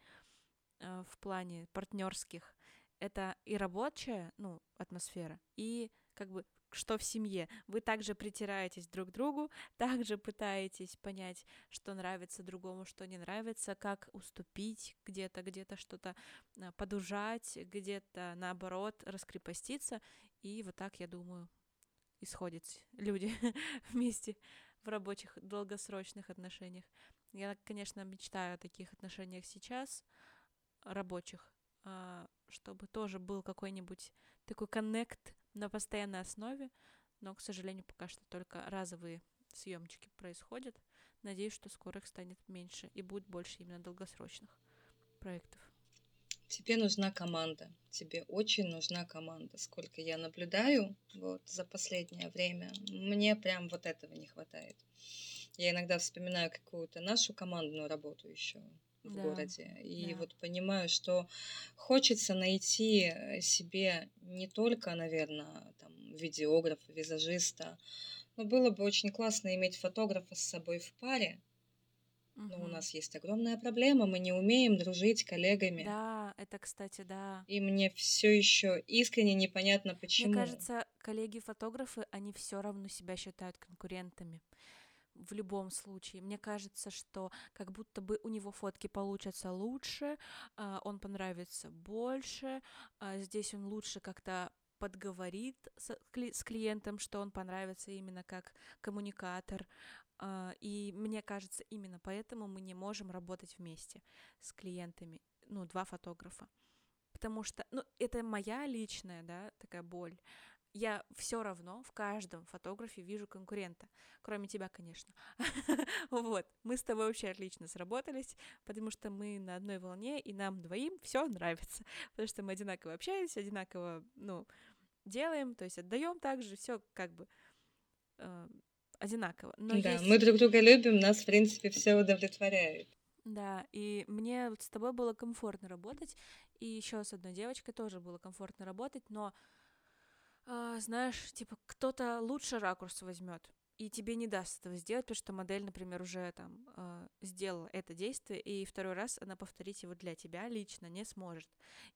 S1: э, в плане партнерских это и рабочая, ну, атмосфера, и как бы что в семье. Вы также притираетесь друг к другу, также пытаетесь понять, что нравится другому, что не нравится, как уступить где-то, где-то что-то а, подужать, где-то наоборот раскрепоститься. И вот так, я думаю, исходят люди вместе в рабочих долгосрочных отношениях. Я, конечно, мечтаю о таких отношениях сейчас, рабочих, а, чтобы тоже был какой-нибудь такой коннект на постоянной основе, но, к сожалению, пока что только разовые съемочки происходят. Надеюсь, что скоро их станет меньше и будет больше именно долгосрочных проектов.
S2: Тебе нужна команда. Тебе очень нужна команда. Сколько я наблюдаю вот за последнее время, мне прям вот этого не хватает. Я иногда вспоминаю какую-то нашу командную работу еще в да. городе. И да. вот понимаю, что хочется найти э, себе не только, наверное, там, видеографа, визажиста, но было бы очень классно иметь фотографа с собой в паре. Но у нас есть огромная проблема, мы не умеем дружить коллегами.
S1: Да, это, кстати, да.
S2: И мне все еще искренне непонятно, почему.
S1: Мне кажется, коллеги-фотографы, они все равно себя считают конкурентами в любом случае. Мне кажется, что как будто бы у него фотки получатся лучше, а, он понравится больше, а, здесь он лучше как-то подговорит с, клиентом, что он понравится именно как коммуникатор. А, и мне кажется, именно поэтому мы не можем работать вместе с клиентами, ну, два фотографа. Потому что, ну, это моя личная, да, такая боль. Я все равно в каждом фотографе вижу конкурента, кроме тебя, конечно. Вот, мы с тобой вообще отлично сработались, потому что мы на одной волне, и нам двоим все нравится, потому что мы одинаково общаемся, одинаково, ну, делаем, то есть отдаем также, все как бы э, одинаково.
S2: Но да, есть... мы друг друга любим, нас, в принципе, все удовлетворяет.
S1: Да, и мне вот с тобой было комфортно работать, и еще с одной девочкой тоже было комфортно работать, но, э, знаешь, типа кто-то лучше ракурс возьмет, и тебе не даст этого сделать, потому что модель, например, уже там э, сделала это действие, и второй раз она повторить его для тебя лично не сможет.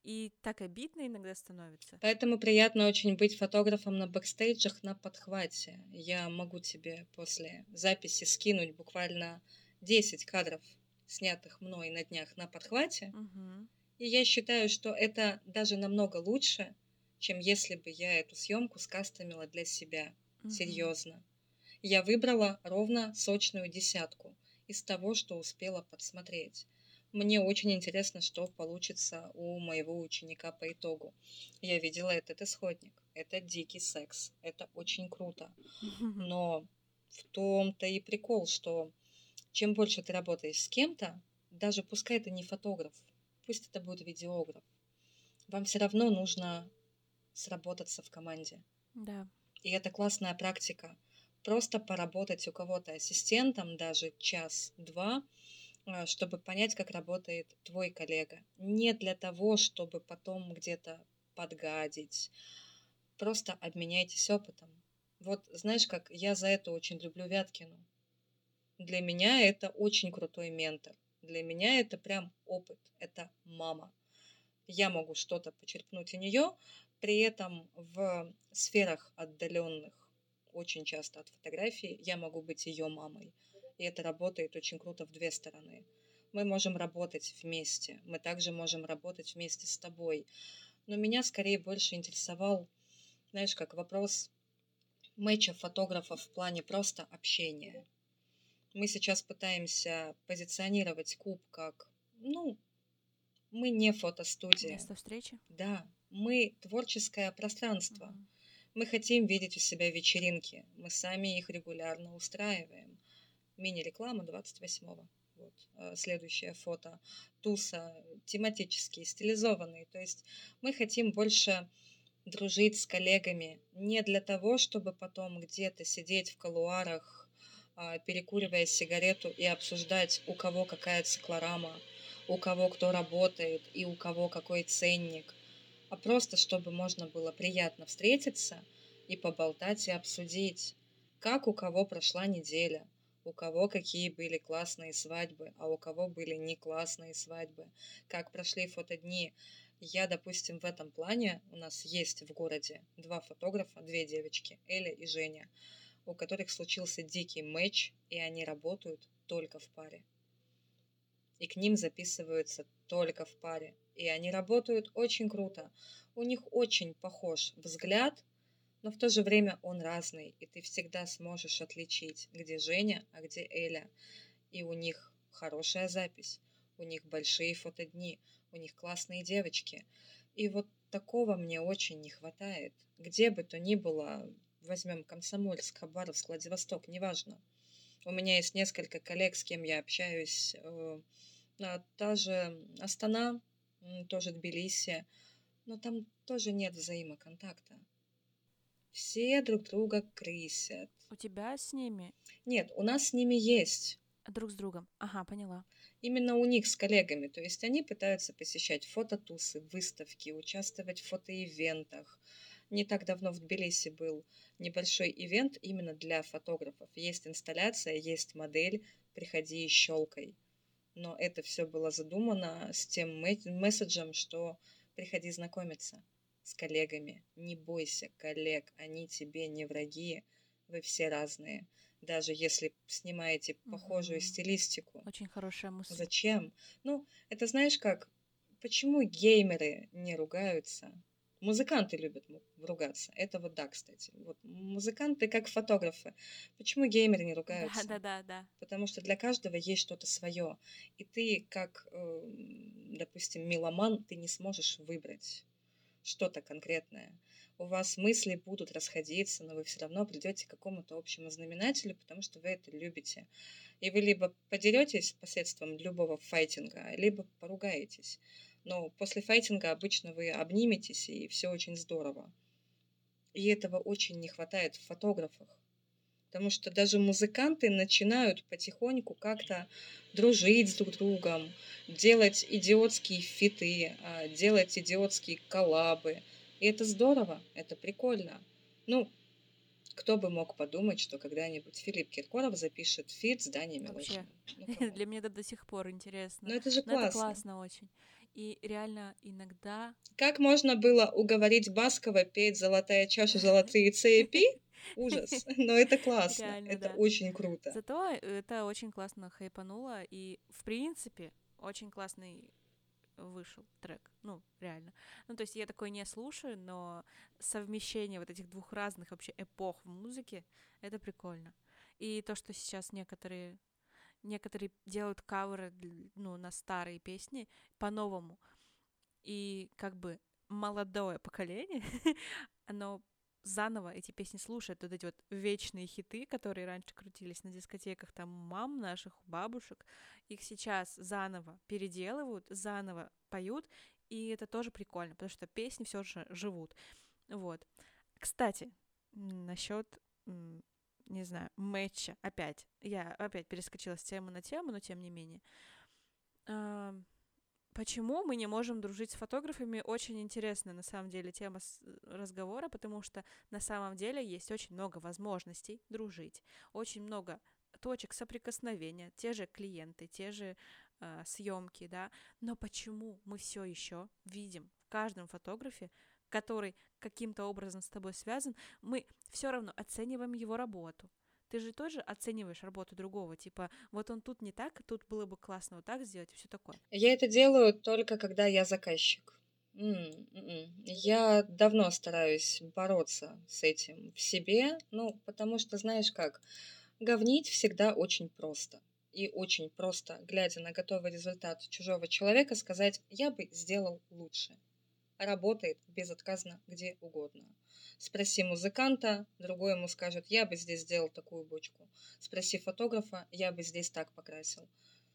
S1: И так обидно иногда становится.
S2: Поэтому приятно очень быть фотографом на бэкстейджах на подхвате. Я могу тебе после записи скинуть буквально 10 кадров, снятых мной на днях на подхвате.
S1: Угу.
S2: И я считаю, что это даже намного лучше, чем если бы я эту съемку скастомила для себя. Угу. Серьезно я выбрала ровно сочную десятку из того, что успела подсмотреть. Мне очень интересно, что получится у моего ученика по итогу. Я видела этот исходник. Это дикий секс. Это очень круто. Но в том-то и прикол, что чем больше ты работаешь с кем-то, даже пускай это не фотограф, пусть это будет видеограф, вам все равно нужно сработаться в команде.
S1: Да.
S2: И это классная практика просто поработать у кого-то ассистентом даже час-два, а, чтобы понять, как работает твой коллега. Не для того, чтобы потом где-то подгадить. Просто обменяйтесь опытом. Вот знаешь, как я за это очень люблю Вяткину. Для меня это очень крутой ментор. Для меня это прям опыт. Это мама. Я могу что-то почерпнуть у нее, при этом в сферах отдаленных очень часто от фотографии, я могу быть ее мамой. И это работает очень круто в две стороны. Мы можем работать вместе, мы также можем работать вместе с тобой. Но меня скорее больше интересовал, знаешь, как вопрос мэча фотографов в плане просто общения. Мы сейчас пытаемся позиционировать Куб как, ну, мы не фотостудия.
S1: Место встречи?
S2: Да, мы творческое пространство. Мы хотим видеть у себя вечеринки. Мы сами их регулярно устраиваем. Мини-реклама 28-го. Вот. Э, следующее фото. Туса. Тематические, стилизованные. То есть мы хотим больше дружить с коллегами не для того, чтобы потом где-то сидеть в колуарах, а, перекуривая сигарету и обсуждать, у кого какая циклорама, у кого кто работает и у кого какой ценник – а просто чтобы можно было приятно встретиться и поболтать и обсудить, как у кого прошла неделя, у кого какие были классные свадьбы, а у кого были не классные свадьбы, как прошли фотодни. Я, допустим, в этом плане у нас есть в городе два фотографа, две девочки, Эля и Женя, у которых случился дикий матч, и они работают только в паре. И к ним записываются только в паре и они работают очень круто. У них очень похож взгляд, но в то же время он разный, и ты всегда сможешь отличить, где Женя, а где Эля. И у них хорошая запись, у них большие фотодни, у них классные девочки. И вот такого мне очень не хватает. Где бы то ни было, возьмем Комсомольск, Хабаровск, Владивосток, неважно. У меня есть несколько коллег, с кем я общаюсь. Э, та же Астана, тоже Тбилиси, но там тоже нет взаимоконтакта. Все друг друга крысят.
S1: У тебя с ними?
S2: Нет, у нас с ними есть.
S1: Друг с другом. Ага, поняла.
S2: Именно у них с коллегами. То есть они пытаются посещать фототусы, выставки, участвовать в фотоивентах. Не так давно в Тбилиси был небольшой ивент именно для фотографов. Есть инсталляция, есть модель, приходи и щелкай но это все было задумано с тем месседжем, что приходи знакомиться с коллегами. Не бойся коллег, они тебе не враги, вы все разные. Даже если снимаете похожую угу. стилистику.
S1: Очень хорошая мысль.
S2: Зачем? Ну, это знаешь как, почему геймеры не ругаются? Музыканты любят ругаться. Это вот да, кстати. Вот музыканты как фотографы. Почему геймеры не ругаются?
S1: Да, да, да, да.
S2: Потому что для каждого есть что-то свое. И ты, как, э, допустим, меломан, ты не сможешь выбрать. что-то конкретное. У вас мысли будут расходиться, но вы все равно придете к какому-то общему знаменателю, потому что вы это любите. И вы либо подеретесь посредством любого файтинга, либо поругаетесь. Но после файтинга обычно вы обниметесь, и все очень здорово. И этого очень не хватает в фотографах. Потому что даже музыканты начинают потихоньку как-то дружить с друг другом, делать идиотские фиты, а, делать идиотские коллабы. И это здорово, это прикольно. Ну, кто бы мог подумать, что когда-нибудь Филипп Киркоров запишет фит с Даней
S1: Вообще,
S2: Ну,
S1: для меня это до сих пор интересно.
S2: Ну, это же
S1: Но это
S2: классно.
S1: классно очень. И реально иногда
S2: Как можно было уговорить Баскова петь «Золотая чаша, золотые цепи»? Ужас. Но это классно.
S1: Реально,
S2: это
S1: да.
S2: очень круто.
S1: Зато это очень классно хайпануло, и, в принципе, очень классный вышел трек. Ну, реально. Ну, то есть я такой не слушаю, но совмещение вот этих двух разных вообще эпох в музыке, это прикольно. И то, что сейчас некоторые некоторые делают каверы ну, на старые песни по-новому. И как бы молодое поколение, оно заново эти песни слушает, вот эти вот вечные хиты, которые раньше крутились на дискотеках там мам наших, бабушек, их сейчас заново переделывают, заново поют, и это тоже прикольно, потому что песни все же живут. Вот. Кстати, насчет, не знаю, матча, опять, я опять перескочила с темы на тему, но тем не менее. Почему мы не можем дружить с фотографами? Очень интересная на самом деле тема разговора, потому что на самом деле есть очень много возможностей дружить, очень много точек соприкосновения, те же клиенты, те же э, съемки, да. Но почему мы все еще видим в каждом фотографе, который каким-то образом с тобой связан, мы все равно оцениваем его работу, ты же тоже оцениваешь работу другого, типа, вот он тут не так, тут было бы классно вот так сделать, все такое.
S2: Я это делаю только когда я заказчик. М-м-м. Я давно стараюсь бороться с этим в себе, ну, потому что, знаешь как, говнить всегда очень просто. И очень просто, глядя на готовый результат чужого человека, сказать, я бы сделал лучше. Работает безотказно где угодно. Спроси музыканта, другой ему скажет, я бы здесь сделал такую бочку. Спроси фотографа, я бы здесь так покрасил.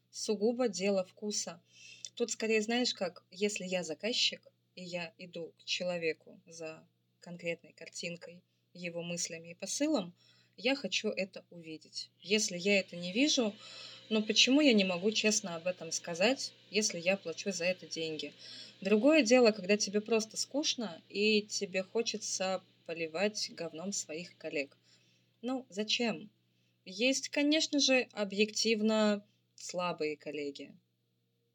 S2: Сугубо дело вкуса. Тут скорее, знаешь как, если я заказчик, и я иду к человеку за конкретной картинкой, его мыслями и посылом, я хочу это увидеть. Если я это не вижу, ну почему я не могу честно об этом сказать, если я плачу за это деньги? Другое дело, когда тебе просто скучно и тебе хочется поливать говном своих коллег. Ну, зачем? Есть, конечно же, объективно слабые коллеги.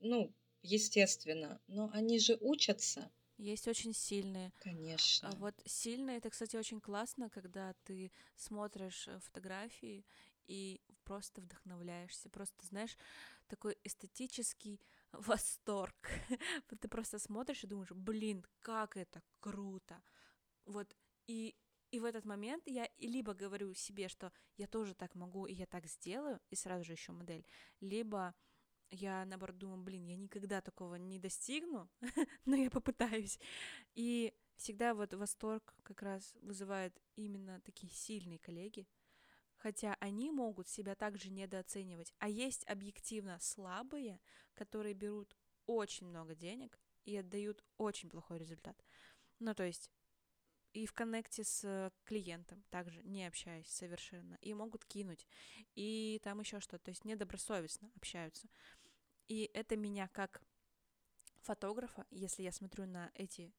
S2: Ну, естественно, но они же учатся.
S1: Есть очень сильные.
S2: Конечно.
S1: А вот сильные, это, кстати, очень классно, когда ты смотришь э, фотографии и просто вдохновляешься. Просто, знаешь, такой эстетический восторг. ты просто смотришь и думаешь, блин, как это круто. Вот и, и в этот момент я либо говорю себе, что я тоже так могу, и я так сделаю, и сразу же еще модель, либо я, наоборот, думаю, блин, я никогда такого не достигну, но я попытаюсь. И всегда вот восторг как раз вызывает именно такие сильные коллеги, хотя они могут себя также недооценивать. А есть объективно слабые, которые берут очень много денег и отдают очень плохой результат. Ну, то есть и в коннекте с клиентом также не общаясь совершенно, и могут кинуть, и там еще что-то, то есть недобросовестно общаются. И это меня как фотографа, если я смотрю на эти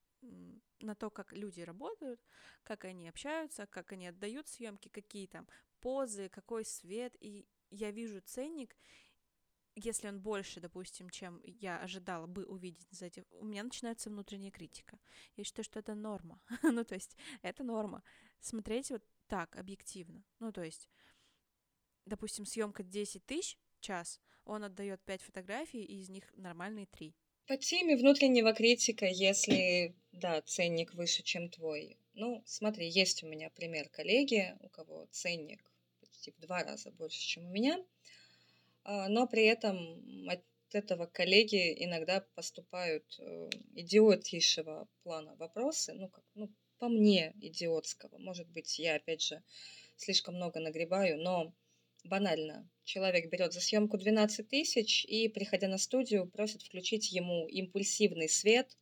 S1: на то, как люди работают, как они общаются, как они отдают съемки, какие там позы, какой свет, и я вижу ценник, если он больше, допустим, чем я ожидала бы увидеть за этим, у меня начинается внутренняя критика. Я считаю, что это норма. ну, то есть, это норма. Смотреть вот так, объективно. Ну, то есть, допустим, съемка 10 тысяч час, он отдает 5 фотографий, и из них нормальные 3.
S2: По теме внутреннего критика, если, да, ценник выше, чем твой. Ну, смотри, есть у меня пример коллеги, у кого ценник почти в два раза больше, чем у меня – а, но при этом от этого коллеги иногда поступают э, идиотейшего плана вопросы, ну, как, ну, по мне, идиотского. Может быть, я, опять же, слишком много нагребаю, но банально. Человек берет за съемку 12 тысяч и, приходя на студию, просит включить ему импульсивный свет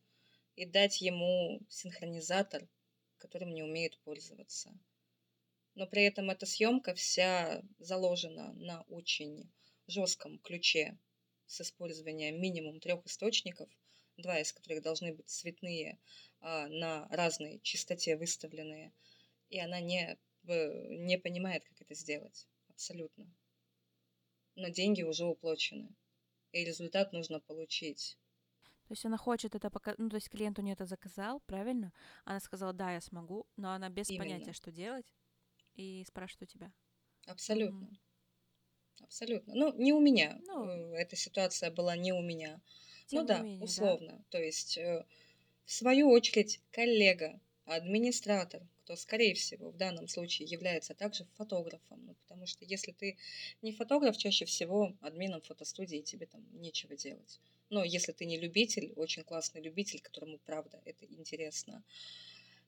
S2: и дать ему синхронизатор, которым не умеет пользоваться. Но при этом эта съемка вся заложена на очень жестком ключе с использованием минимум трех источников, два из которых должны быть цветные, а на разной частоте выставленные, и она не, не понимает, как это сделать. Абсолютно. Но деньги уже уплачены, и результат нужно получить.
S1: То есть она хочет это показать, ну то есть клиент у нее это заказал, правильно? Она сказала, да, я смогу, но она без Именно. понятия, что делать, и спрашивает у тебя.
S2: Абсолютно. mm Абсолютно. Ну, не у меня. Ну, э, Эта ситуация была не у меня. Ну да, менее, условно. Да? То есть, э, в свою очередь, коллега, администратор, кто, скорее всего, в данном случае является также фотографом. Ну, потому что если ты не фотограф, чаще всего админом фотостудии тебе там нечего делать. Но если ты не любитель, очень классный любитель, которому, правда, это интересно,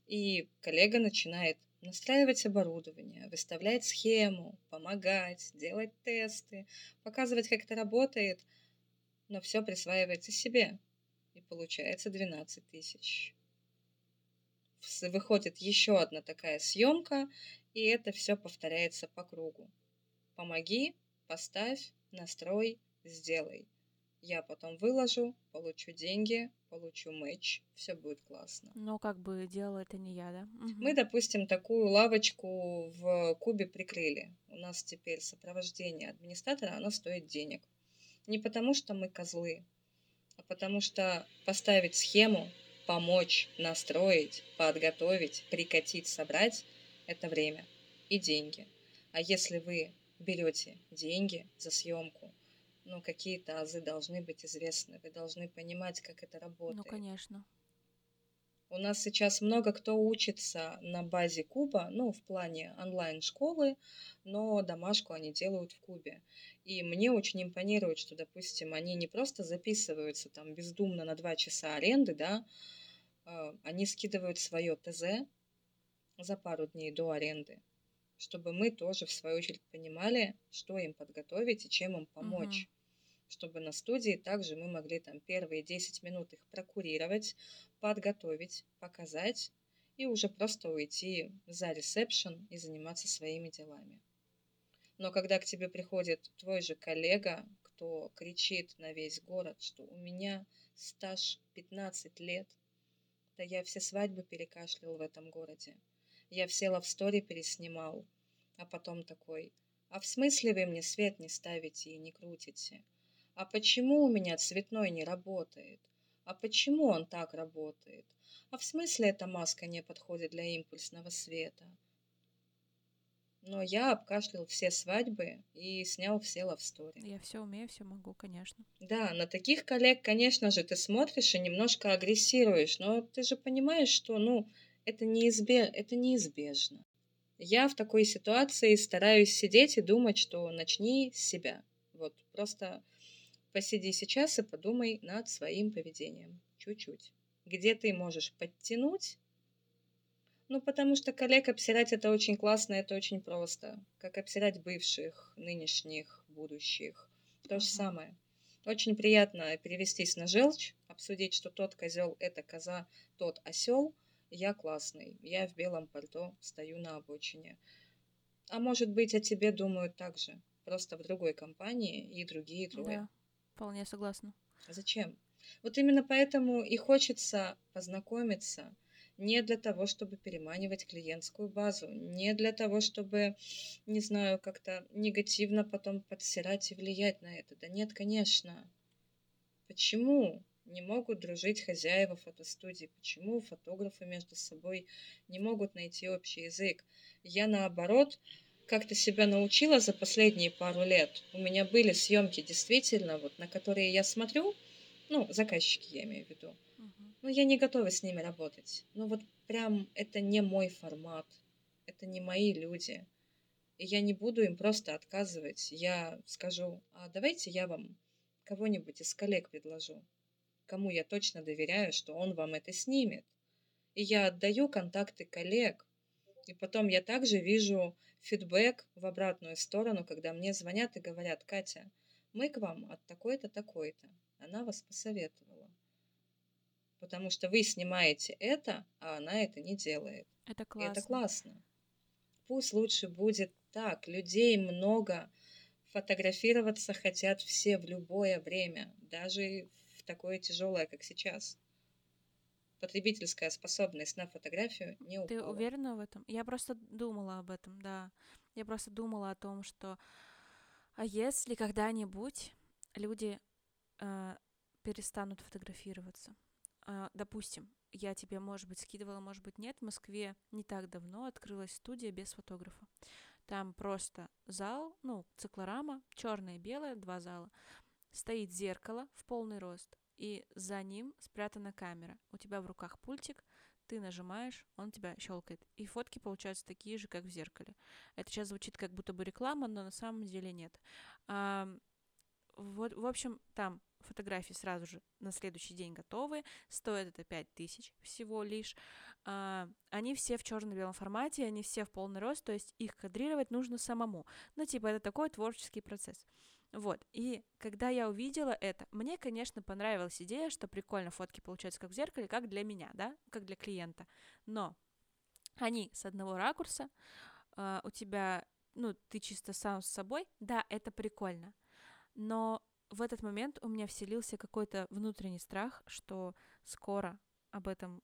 S2: и коллега начинает настраивать оборудование, выставлять схему, помогать, делать тесты, показывать, как это работает, но все присваивается себе. И получается 12 тысяч. Выходит еще одна такая съемка, и это все повторяется по кругу. Помоги, поставь, настрой, сделай. Я потом выложу, получу деньги, получу матч, все будет классно.
S1: Но как бы делала это не я, да?
S2: Угу. Мы, допустим, такую лавочку в Кубе прикрыли. У нас теперь сопровождение администратора, оно стоит денег. Не потому, что мы козлы, а потому что поставить схему, помочь, настроить, подготовить, прикатить, собрать – это время и деньги. А если вы берете деньги за съемку – ну, какие-то азы должны быть известны. Вы должны понимать, как это работает.
S1: Ну, конечно.
S2: У нас сейчас много кто учится на базе Куба, ну, в плане онлайн-школы, но домашку они делают в Кубе. И мне очень импонирует, что, допустим, они не просто записываются там бездумно на два часа аренды, да, а, они скидывают свое ТЗ за пару дней до аренды, чтобы мы тоже, в свою очередь, понимали, что им подготовить и чем им помочь. Угу чтобы на студии также мы могли там первые 10 минут их прокурировать, подготовить, показать и уже просто уйти за ресепшн и заниматься своими делами. Но когда к тебе приходит твой же коллега, кто кричит на весь город, что у меня стаж 15 лет, да я все свадьбы перекашлял в этом городе, я все лавстори переснимал, а потом такой, а в смысле вы мне свет не ставите и не крутите? А почему у меня цветной не работает? А почему он так работает? А в смысле эта маска не подходит для импульсного света? Но я обкашлял все свадьбы и снял все лавстори.
S1: Я все умею, все могу, конечно.
S2: Да, на таких коллег, конечно же, ты смотришь и немножко агрессируешь, но ты же понимаешь, что, ну, это, неизбеж... это неизбежно. Я в такой ситуации стараюсь сидеть и думать, что начни с себя. Вот, просто Посиди сейчас и подумай над своим поведением. Чуть-чуть. Где ты можешь подтянуть? Ну, потому что коллег обсирать это очень классно, это очень просто. Как обсирать бывших, нынешних, будущих. То же самое. Очень приятно перевестись на желчь, обсудить, что тот козел это коза, тот осел. Я классный, я в белом пальто стою на обочине. А может быть, о тебе думают так же, просто в другой компании и другие трое. Да.
S1: Вполне согласна.
S2: Зачем? Вот именно поэтому и хочется познакомиться не для того, чтобы переманивать клиентскую базу, не для того, чтобы, не знаю, как-то негативно потом подсирать и влиять на это. Да нет, конечно. Почему не могут дружить хозяева фотостудии? Почему фотографы между собой не могут найти общий язык? Я наоборот как-то себя научила за последние пару лет. У меня были съемки действительно, вот, на которые я смотрю, ну, заказчики я имею в виду. Но я не готова с ними работать. Ну вот прям это не мой формат, это не мои люди. И я не буду им просто отказывать. Я скажу, а давайте я вам кого-нибудь из коллег предложу, кому я точно доверяю, что он вам это снимет. И я отдаю контакты коллег. И потом я также вижу фидбэк в обратную сторону, когда мне звонят и говорят, Катя, мы к вам от такой-то, такой-то. Она вас посоветовала. Потому что вы снимаете это, а она это не делает.
S1: Это классно.
S2: И это классно. Пусть лучше будет так. Людей много. Фотографироваться хотят все в любое время. Даже в такое тяжелое, как сейчас. Потребительская способность на фотографию не упала.
S1: Ты уверена в этом? Я просто думала об этом, да. Я просто думала о том, что а если когда-нибудь люди э, перестанут фотографироваться? Э, допустим, я тебе, может быть, скидывала, может быть, нет. В Москве не так давно открылась студия без фотографа. Там просто зал, ну, циклорама, черное и белое, два зала. Стоит зеркало в полный рост, и за ним спрятана камера. У тебя в руках пультик, ты нажимаешь, он тебя щелкает. И фотки получаются такие же, как в зеркале. Это сейчас звучит как будто бы реклама, но на самом деле нет. А, вот, в общем, там фотографии сразу же на следующий день готовы. Стоит это 5000 всего лишь. А, они все в черно-белом формате, они все в полный рост, то есть их кадрировать нужно самому. Ну, типа, это такой творческий процесс. Вот, и когда я увидела это, мне, конечно, понравилась идея, что прикольно фотки получаются как в зеркале, как для меня, да, как для клиента. Но они с одного ракурса, э, у тебя, ну, ты чисто сам с собой, да, это прикольно. Но в этот момент у меня вселился какой-то внутренний страх, что скоро об этом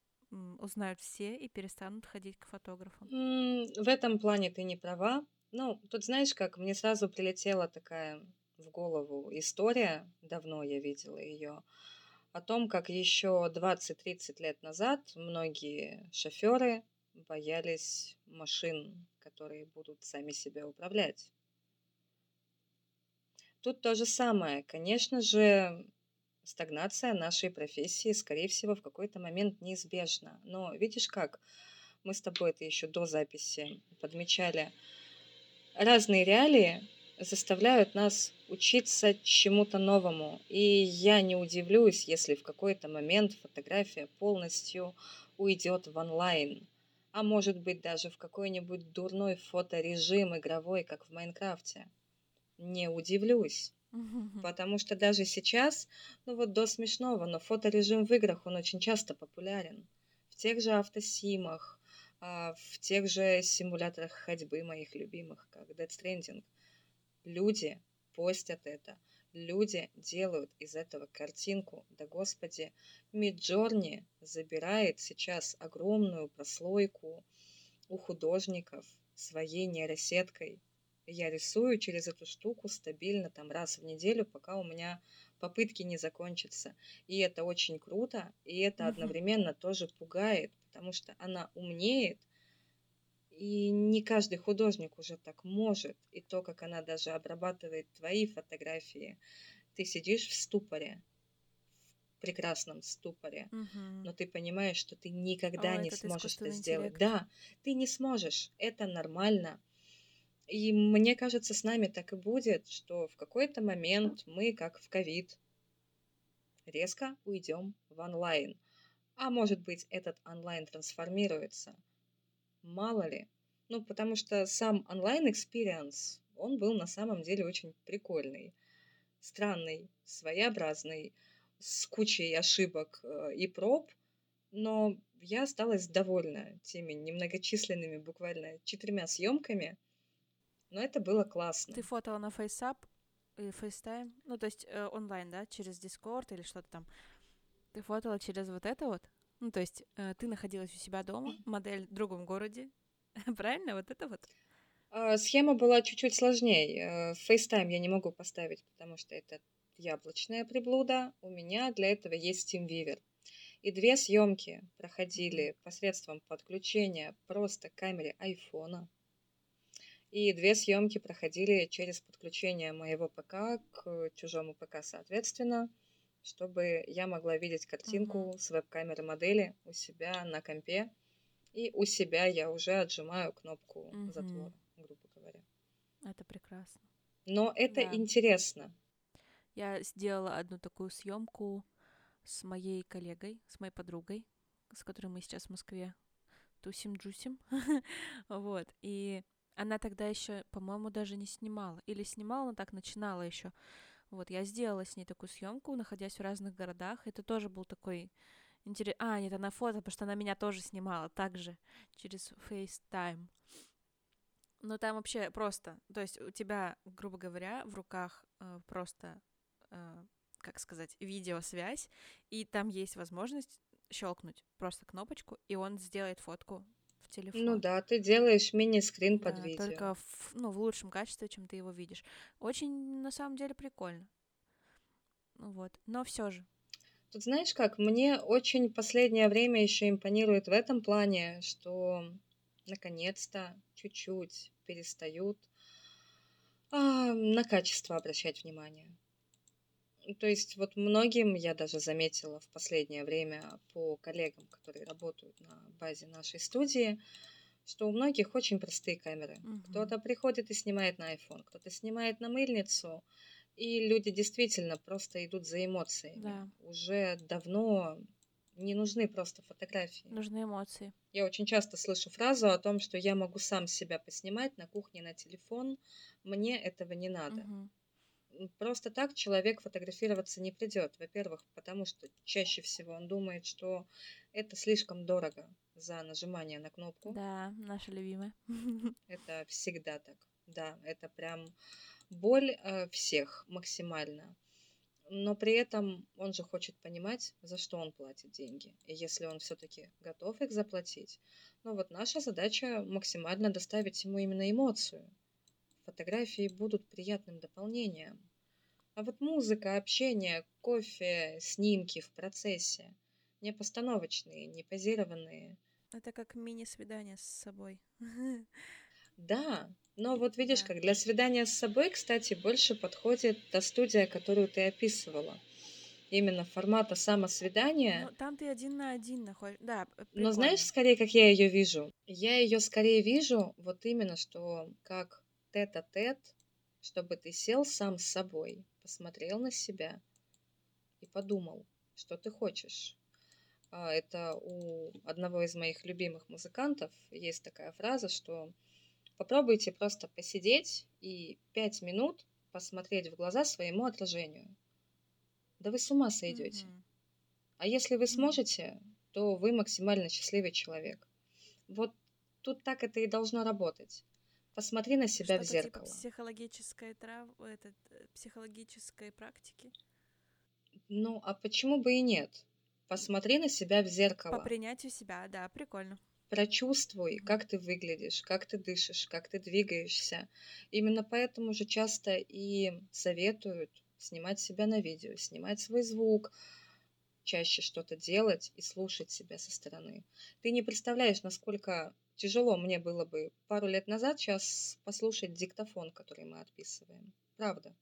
S1: узнают все и перестанут ходить к фотографу.
S2: В этом плане ты не права. Ну, тут знаешь как, мне сразу прилетела такая в голову история, давно я видела ее, о том, как еще 20-30 лет назад многие шоферы боялись машин, которые будут сами себя управлять. Тут то же самое. Конечно же, стагнация нашей профессии, скорее всего, в какой-то момент неизбежна. Но видишь как, мы с тобой это еще до записи подмечали, разные реалии заставляют нас учиться чему-то новому. И я не удивлюсь, если в какой-то момент фотография полностью уйдет в онлайн. А может быть даже в какой-нибудь дурной фоторежим игровой, как в Майнкрафте. Не удивлюсь. Потому что даже сейчас, ну вот до смешного, но фоторежим в играх, он очень часто популярен. В тех же автосимах, а, в тех же симуляторах ходьбы моих любимых, как Dead Stranding – Люди постят это, люди делают из этого картинку. Да господи, Миджорни забирает сейчас огромную прослойку у художников своей нейросеткой. Я рисую через эту штуку стабильно там раз в неделю, пока у меня попытки не закончатся. И это очень круто, и это одновременно тоже пугает, потому что она умнеет, и не каждый художник уже так может. И то, как она даже обрабатывает твои фотографии, ты сидишь в ступоре, в прекрасном ступоре,
S1: угу.
S2: но ты понимаешь, что ты никогда О, не сможешь это сделать. Да, ты не сможешь. Это нормально. И мне кажется, с нами так и будет, что в какой-то момент мы, как в ковид, резко уйдем в онлайн. А может быть, этот онлайн трансформируется – Мало ли. Ну, потому что сам онлайн- experience, он был на самом деле очень прикольный. Странный, своеобразный, с кучей ошибок э, и проб, но я осталась довольна теми немногочисленными, буквально четырьмя съемками, но это было классно.
S1: Ты фотала на FaceApp и FaceTime, ну, то есть э, онлайн, да, через Discord или что-то там. Ты фотала через вот это вот? Ну, то есть э, ты находилась у себя дома, модель в другом городе, правильно? Вот это вот?
S2: А, схема была чуть-чуть сложнее. Э, FaceTime я не могу поставить, потому что это яблочная приблуда. У меня для этого есть TeamViewer. И две съемки проходили посредством подключения просто к камере айфона. И две съемки проходили через подключение моего ПК к чужому ПК, соответственно чтобы я могла видеть картинку uh-huh. с веб-камеры модели у себя на компе. И у себя я уже отжимаю кнопку uh-huh. затвора, грубо говоря.
S1: Это прекрасно.
S2: Но это да. интересно.
S1: Я сделала одну такую съемку с моей коллегой, с моей подругой, с которой мы сейчас в Москве тусим-джусим. вот. И она тогда еще, по-моему, даже не снимала. Или снимала, но так начинала еще. Вот, я сделала с ней такую съемку, находясь в разных городах. Это тоже был такой интерес... А, нет, она фото, потому что она меня тоже снимала также через FaceTime. Но там вообще просто, то есть у тебя, грубо говоря, в руках э, просто, э, как сказать, видеосвязь, и там есть возможность щелкнуть просто кнопочку, и он сделает фотку телефон.
S2: Ну да, ты делаешь мини-скрин
S1: Да,
S2: под видео.
S1: только в, ну, в лучшем качестве, чем ты его видишь. Очень, на самом деле, прикольно. Ну Вот. Но все же.
S2: Тут знаешь как, мне очень последнее время еще импонирует в этом плане, что наконец-то чуть-чуть перестают а, на качество обращать внимание. То есть вот многим я даже заметила в последнее время по коллегам, которые работают на базе нашей студии, что у многих очень простые камеры.
S1: Мгм.
S2: Кто-то приходит и снимает на iPhone, кто-то снимает на мыльницу, и люди действительно просто идут за эмоциями.
S1: Да.
S2: Уже давно не нужны просто фотографии.
S1: Нужны эмоции.
S2: Я очень часто слышу фразу о том, что я могу сам себя поснимать на кухне на телефон, мне этого не надо.
S1: Мгм.
S2: Просто так человек фотографироваться не придет. Во-первых, потому что чаще всего он думает, что это слишком дорого за нажимание на кнопку.
S1: Да, наша любимая.
S2: Это всегда так. Да, это прям боль э, всех максимально. Но при этом он же хочет понимать, за что он платит деньги. И если он все-таки готов их заплатить, ну вот наша задача максимально доставить ему именно эмоцию. Фотографии будут приятным дополнением. А вот музыка, общение, кофе, снимки в процессе, не постановочные, не позированные.
S1: Это как мини-свидание с собой.
S2: Да, но вот видишь, как для свидания с собой, кстати, больше подходит та студия, которую ты описывала. Именно формата самосвидания.
S1: Ну, там ты один на один находишь. Да, п-
S2: Но знаешь,
S1: прикольно.
S2: скорее, как я ее вижу? Я ее скорее вижу вот именно, что как тет-а-тет, чтобы ты сел сам с собой, посмотрел на себя и подумал, что ты хочешь. А, Это у одного из моих любимых музыкантов есть такая фраза, что попробуйте просто посидеть и пять минут посмотреть в глаза своему отражению. Да вы с ума сойдете.
S1: Мгм.
S2: А если вы сможете, то вы максимально счастливый человек. Вот тут так это и должно работать. Посмотри на себя в
S1: типа
S2: зеркало.
S1: психологической трав... этот, э, психологической практики.
S2: Ну, а почему бы и нет? Посмотри на себя в
S1: По
S2: зеркало.
S1: принятию себя, да, прикольно.
S2: Прочувствуй, как ты выглядишь, как ты дышишь, как ты двигаешься. Именно поэтому же часто и советуют снимать себя на видео, снимать свой звук, чаще что-то делать и слушать себя со стороны. Ты не представляешь, насколько тяжело мне было бы пару лет назад сейчас послушать диктофон, который мы отписываем. Правда.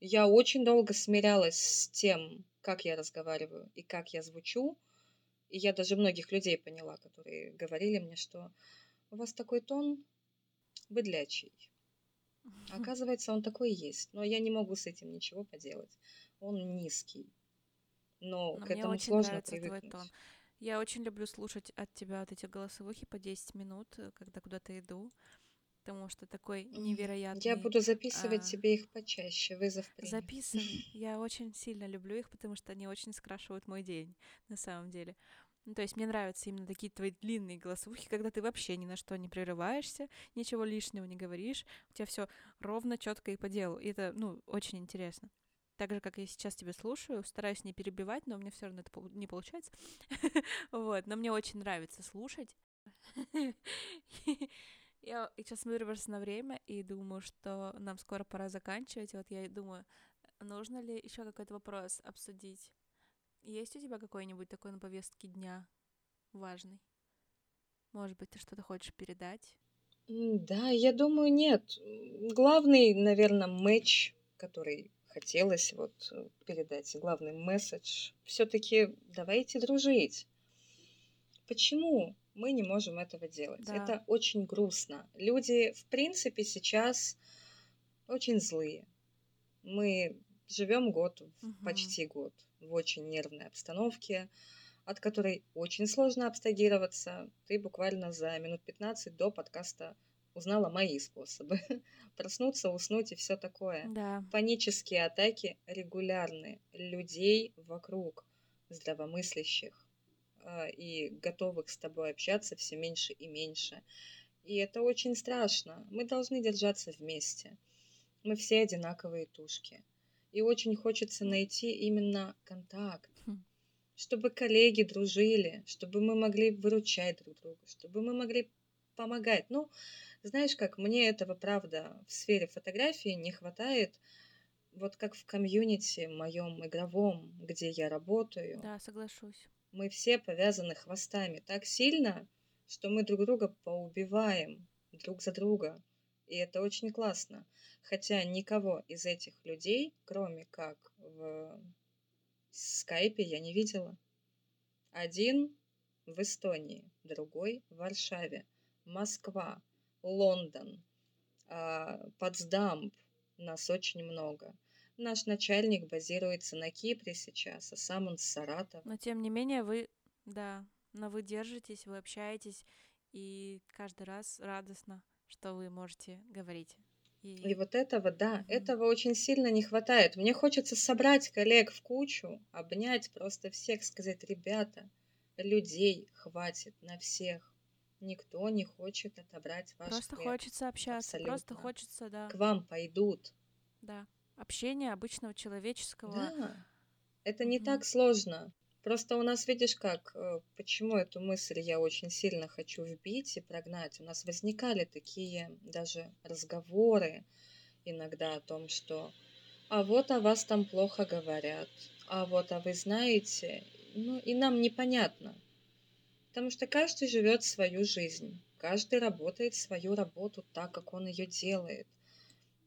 S2: Я очень долго смирялась с тем, как я разговариваю и как я звучу. И я даже многих людей поняла, которые говорили мне, что у вас такой тон быдлячий. А Оказывается, он такой есть. Но я не могу с этим ничего поделать. Он низкий. Но,
S1: Но
S2: к этому сложно привыкнуть.
S1: Я очень люблю слушать от тебя вот эти голосовухи по 10 минут, э, когда куда-то иду, потому что такой невероятный...
S2: Я буду записывать
S1: а,
S2: тебе их почаще. Вызов принят.
S1: Записывай. Я очень сильно люблю их, потому что они очень скрашивают мой день, на самом деле. Ну, то есть мне нравятся именно такие твои длинные голосовухи, когда ты вообще ни на что не прерываешься, ничего лишнего не говоришь, у тебя все ровно, четко и по делу. И это, ну, очень интересно. Так же, как я сейчас тебя слушаю, стараюсь не перебивать, но меня все равно это не получается. Вот, но мне очень нравится слушать. Я сейчас смотрю просто на время и думаю, что нам скоро пора заканчивать. Вот я думаю, нужно ли еще какой-то вопрос обсудить? Есть у тебя какой-нибудь такой на повестке дня важный? Может быть, ты что-то хочешь передать?
S2: Да, я думаю, нет. Главный, наверное, матч, который хотелось вот э, передать, главный месседж, все-таки давайте дружить. Почему мы не можем этого делать?
S1: Да.
S2: Это очень грустно. Люди, в принципе, сейчас очень злые. Мы живем год,
S1: Мгм.
S2: почти год, в очень нервной обстановке, от которой очень сложно абстрагироваться. Ты буквально за минут 15 до подкаста узнала мои способы. Проснуться, уснуть и все такое.
S1: Да.
S2: Панические атаки регулярны. Людей вокруг здравомыслящих а, и готовых с тобой общаться все меньше и меньше. И это очень страшно. Мы должны держаться вместе. Мы все одинаковые тушки. И очень хочется найти именно контакт,
S1: Хм.
S2: чтобы коллеги дружили, чтобы мы могли выручать друг друга, чтобы мы могли помогать. Ну, знаешь как, мне этого, правда, в сфере фотографии не хватает, вот как в комьюнити моем игровом, где я работаю.
S1: Да, соглашусь.
S2: Мы все повязаны хвостами так сильно, что мы друг друга поубиваем друг за друга. И это очень классно. Хотя никого из этих людей, кроме как в скайпе, я не видела. Один в Эстонии, другой в Варшаве, Москва, Лондон, а, Потсдам, нас очень много. Наш начальник базируется на Кипре сейчас, а сам он с Саратова.
S1: Но тем не менее вы, да, но вы держитесь, вы общаетесь, и каждый раз радостно, что вы можете говорить.
S2: И вот этого, да,
S1: Мгм.
S2: этого очень сильно не хватает. Мне хочется собрать коллег в кучу, обнять просто всех, сказать, ребята, людей хватит на всех. Никто не хочет отобрать ваш
S1: Просто
S2: хлеб.
S1: хочется общаться, просто
S2: Абсолютно.
S1: хочется, да,
S2: К вам пойдут.
S1: да, общения обычного человеческого.
S2: Да, это не
S1: Мгм.
S2: так сложно. Просто у нас, видишь как, э, почему эту мысль я очень сильно хочу вбить и прогнать. У нас возникали такие даже разговоры иногда о том, что а вот о вас там плохо говорят, а вот, а вы знаете, ну и нам непонятно. Потому что каждый живет свою жизнь, каждый работает свою работу так, как он ее делает.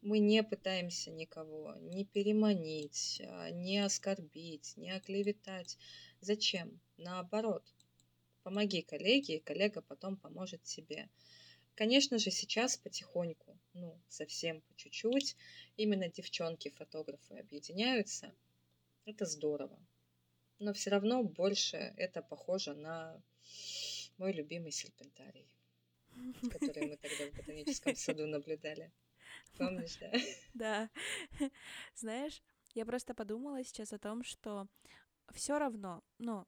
S2: Мы не пытаемся никого не переманить, а, не оскорбить, не оклеветать. Зачем? Наоборот. Помоги коллеге, и коллега потом поможет тебе. Конечно же, сейчас потихоньку, ну, совсем по чуть-чуть, именно девчонки-фотографы объединяются. Это здорово. Но все равно больше это похоже на мой любимый серпентарий, который мы тогда в ботаническом саду наблюдали. Помнишь, да?
S1: Да. Знаешь, я просто подумала сейчас о том, что все равно, ну,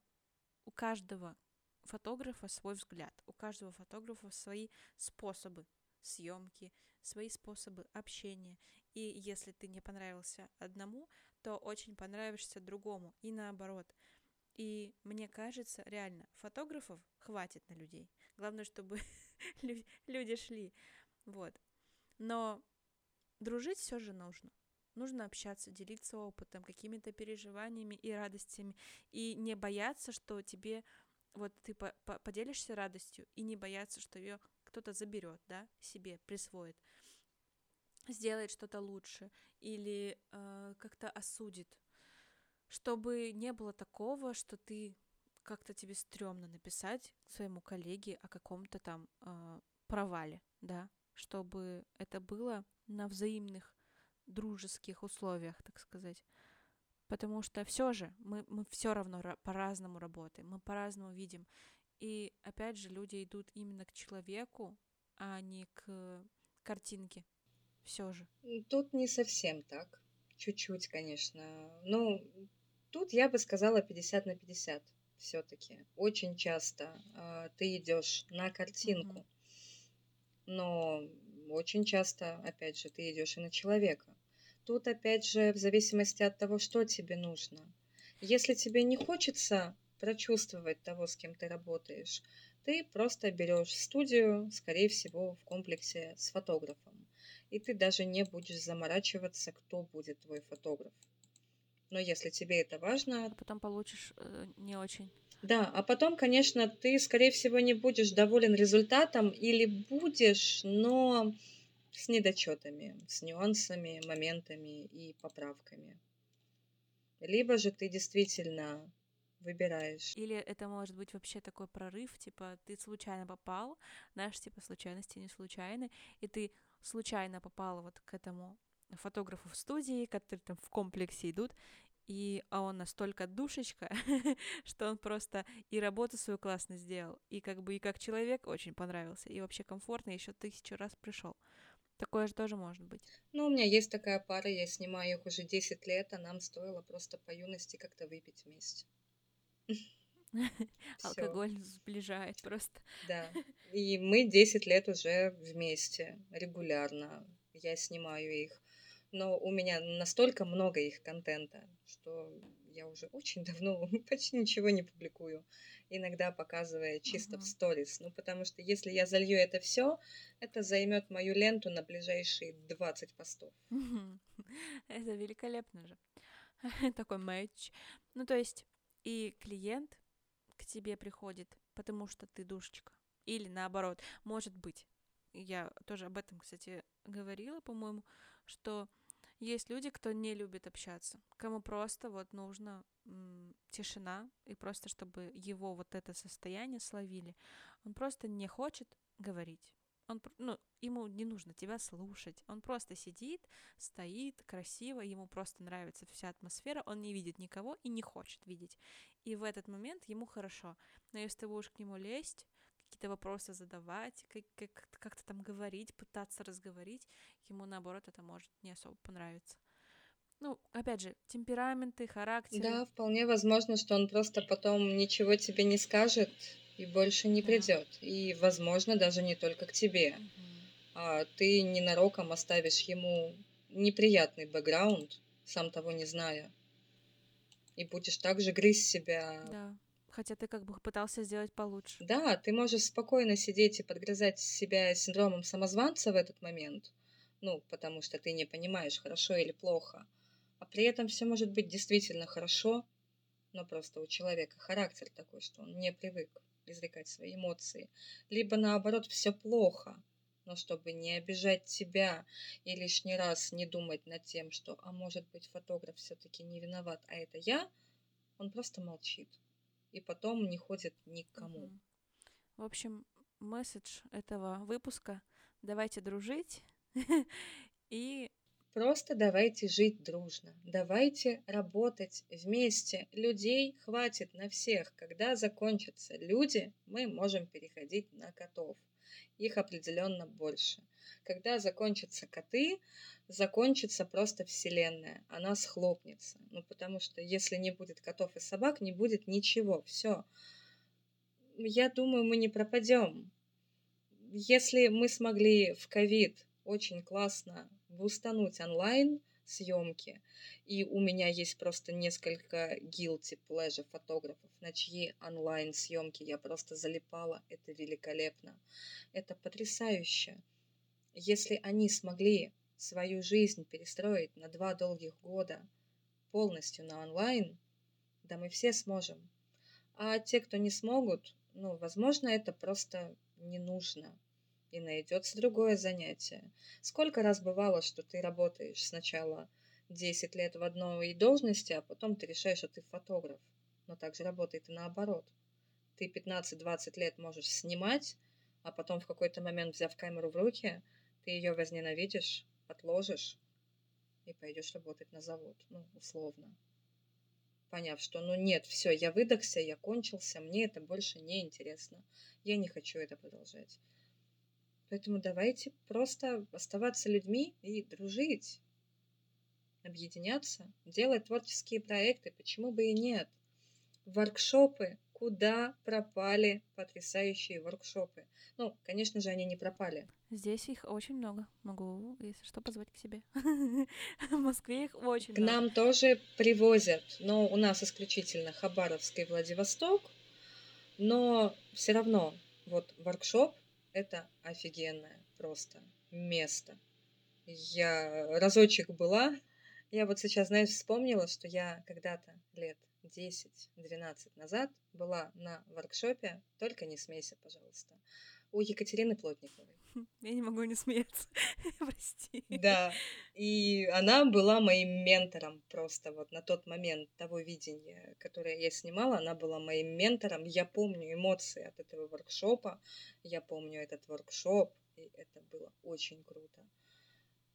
S1: у каждого фотографа свой взгляд, у каждого фотографа свои способы съемки, свои способы общения. И если ты не понравился одному, то очень понравишься другому, и наоборот. И мне кажется, реально, фотографов хватит на людей. Главное, чтобы лю- люди шли. Вот. Но дружить все же нужно. Нужно общаться, делиться опытом, какими-то переживаниями и радостями. И не бояться, что тебе вот ты по- по- поделишься радостью, и не бояться, что ее кто-то заберет, да, себе присвоит, сделает что-то лучше или э, как-то осудит, чтобы не было такого, что ты как-то тебе стрёмно написать своему коллеге о каком-то там э, провале, да, чтобы это было на взаимных дружеских условиях, так сказать. Потому что все же мы, мы все равно ра- по-разному работаем, мы по-разному видим. И опять же, люди идут именно к человеку, а не к картинке. Все же.
S2: Тут не совсем так. Чуть-чуть, конечно. Ну, тут я бы сказала 50 на 50 все-таки. Очень часто а, ты идешь на картинку,
S1: Мгм.
S2: но очень часто, опять же, ты идешь и на человека. Тут, опять же, в зависимости от того, что тебе нужно. Если тебе не хочется прочувствовать того, с кем ты работаешь, ты просто берешь студию, скорее всего, в комплексе с фотографом. И ты даже не будешь заморачиваться, кто будет твой фотограф. Но если тебе это важно,
S1: А потом получишь э, не очень.
S2: да, а потом, конечно, ты, скорее всего, не будешь доволен результатом или будешь, но с недочетами, с нюансами, моментами и поправками. Либо же ты действительно выбираешь.
S1: Или это может быть вообще такой прорыв, типа ты случайно попал, знаешь, типа случайности не случайны, и ты случайно попала вот к этому фотографов в студии, которые там в комплексе идут, и а он настолько душечка, что он просто и работу свою классно сделал, и как бы и как человек очень понравился, и вообще комфортно, еще тысячу раз пришел. Такое же тоже может быть.
S2: Ну, у меня есть такая пара, я снимаю их уже 10 лет, а нам стоило просто по юности как-то выпить вместе.
S1: Алкоголь сближает просто.
S2: Да. И мы 10 лет уже вместе, регулярно. Я снимаю их. Но у меня настолько много их контента, что я уже очень давно почти ничего не публикую. Иногда показывая чисто uh-huh. в сторис. Ну, потому что если я залью это все, это займет мою ленту на ближайшие 20 постов.
S1: Это великолепно же. Такой матч. Ну, то есть и клиент к тебе приходит, потому что ты душечка. Или наоборот, может быть. Я тоже об этом, кстати, говорила, по-моему, что есть люди, кто не любит общаться, кому просто вот нужно тишина, и просто чтобы его вот это состояние словили. Он просто не хочет говорить. Он, ну, ему не нужно тебя слушать. Он просто сидит, стоит красиво, ему просто нравится вся атмосфера, он не видит никого и не хочет видеть. И в этот момент ему хорошо. Но если ты будешь к нему лезть, какие-то вопросы задавать, как- как- как-то там говорить, пытаться разговорить, ему наоборот это может не особо понравиться. Ну, опять же, темпераменты, характер.
S2: Да, вполне возможно, что он просто потом ничего тебе не скажет и больше не да. придет. И, возможно, даже не только к тебе. Угу. А ты ненароком оставишь ему неприятный бэкграунд, сам того не зная. И будешь также грызть себя.
S1: Да. Хотя ты как бы пытался сделать получше.
S2: Да, ты можешь спокойно сидеть и подгрызать себя синдромом самозванца в этот момент. Ну, потому что ты не понимаешь, хорошо или плохо. А при этом все может быть действительно хорошо, но просто у человека характер такой, что он не привык изрекать свои эмоции. Либо наоборот, все плохо, но чтобы не обижать тебя и лишний раз не думать над тем, что, а может быть, фотограф все-таки не виноват, а это я, он просто молчит и потом не ходит никому.
S1: В общем, месседж этого выпуска – давайте дружить и
S2: Просто давайте жить дружно, давайте работать вместе. Людей хватит на всех. Когда закончатся люди, мы можем переходить на котов. Их определенно больше. Когда закончатся коты, закончится просто вселенная. Она схлопнется. Ну, потому что если не будет котов и собак, не будет ничего. Все. Я думаю, мы не пропадем. Если мы смогли в ковид очень классно бустануть онлайн съемки. И у меня есть просто несколько guilty pleasure фотографов, на чьи онлайн съемки я просто залипала. Это великолепно. Это потрясающе. Если они смогли свою жизнь перестроить на два долгих года полностью на онлайн, да мы все сможем. А те, кто не смогут, ну, возможно, это просто не нужно и найдется другое занятие. Сколько раз бывало, что ты работаешь сначала 10 лет в одной должности, а потом ты решаешь, что ты фотограф. Но также работает и наоборот. Ты 15-20 лет можешь снимать, а потом в какой-то момент, взяв камеру в руки, ты ее возненавидишь, отложишь и пойдешь работать на завод, ну, условно. Поняв, что ну нет, все, я выдохся, я кончился, мне это больше не интересно. Я не хочу это продолжать. Поэтому давайте просто оставаться людьми и дружить, объединяться, делать творческие проекты, почему бы и нет. Воркшопы, куда пропали потрясающие воркшопы. Ну, конечно же, они не пропали.
S1: Здесь их очень много. Могу, если что, позвать к себе. В Москве их очень
S2: много. К нам тоже привозят, но у нас исключительно Хабаровск и Владивосток. Но все равно, вот воркшоп это офигенное просто место. Я разочек была. Я вот сейчас, знаешь, вспомнила, что я когда-то лет 10-12 назад была на воркшопе «Только не смейся, пожалуйста» у Екатерины Плотниковой.
S1: Я не могу не смеяться, прости.
S2: Да, и она была моим ментором просто вот на тот момент того видения, которое я снимала, она была моим ментором. Я помню эмоции от этого воркшопа, я помню этот воркшоп, и это было очень круто.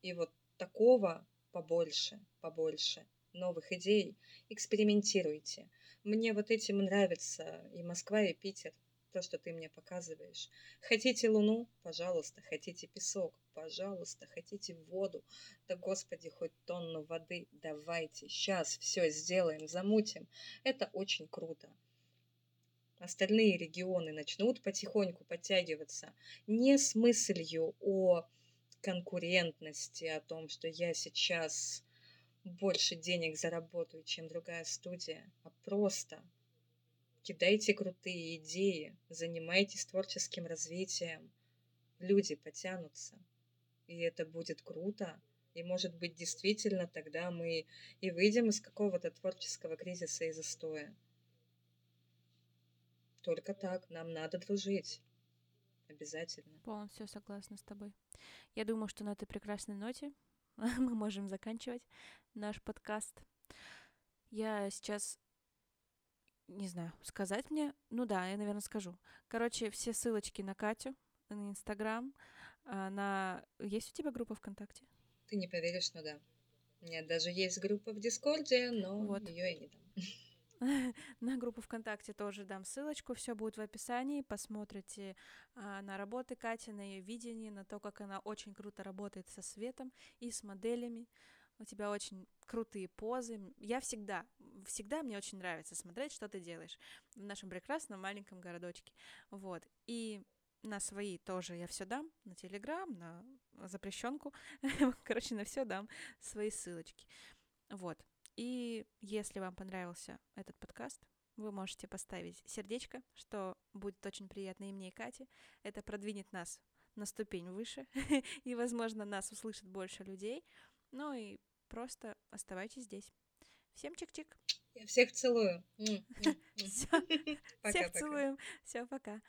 S2: И вот такого побольше, побольше новых идей, экспериментируйте. Мне вот этим нравится и Москва, и Питер, то, что ты мне показываешь. Хотите луну? Пожалуйста. Хотите песок? Пожалуйста. Хотите воду? Да, Господи, хоть тонну воды давайте. Сейчас все сделаем, замутим. Это очень круто. Остальные регионы начнут потихоньку подтягиваться не с мыслью о конкурентности, о том, что я сейчас больше денег заработаю, чем другая студия, а просто кидайте крутые идеи, занимайтесь творческим развитием. Люди потянутся, и это будет круто. И, может быть, действительно тогда мы и выйдем из какого-то творческого кризиса и застоя. Только так, нам надо дружить. Обязательно.
S1: Полностью согласна с тобой. Я думаю, что на этой прекрасной ноте мы можем заканчивать наш подкаст. Я сейчас не знаю, сказать мне? Ну да, я, наверное, скажу. Короче, все ссылочки на Катю, на Инстаграм, а, на... Есть у тебя группа ВКонтакте?
S2: Ты не поверишь, но да. У меня даже есть группа в Дискорде, но вот. ее я не дам.
S1: На группу ВКонтакте тоже дам ссылочку, все будет в описании. Посмотрите а, на работы Кати, на ее видение, на то, как она очень круто работает со светом и с моделями. У тебя очень крутые позы. Я всегда, всегда мне очень нравится смотреть, что ты делаешь в нашем прекрасном маленьком городочке. Вот. И на свои тоже я все дам, на Телеграм, на запрещенку, короче, на все дам свои ссылочки. Вот. И если вам понравился этот подкаст, вы можете поставить сердечко, что будет очень приятно и мне, и Кате. Это продвинет нас на ступень выше, и, возможно, нас услышит больше людей. Ну и просто оставайтесь здесь. Всем чик-чик.
S2: Я всех целую.
S1: Всех целуем. Все, пока.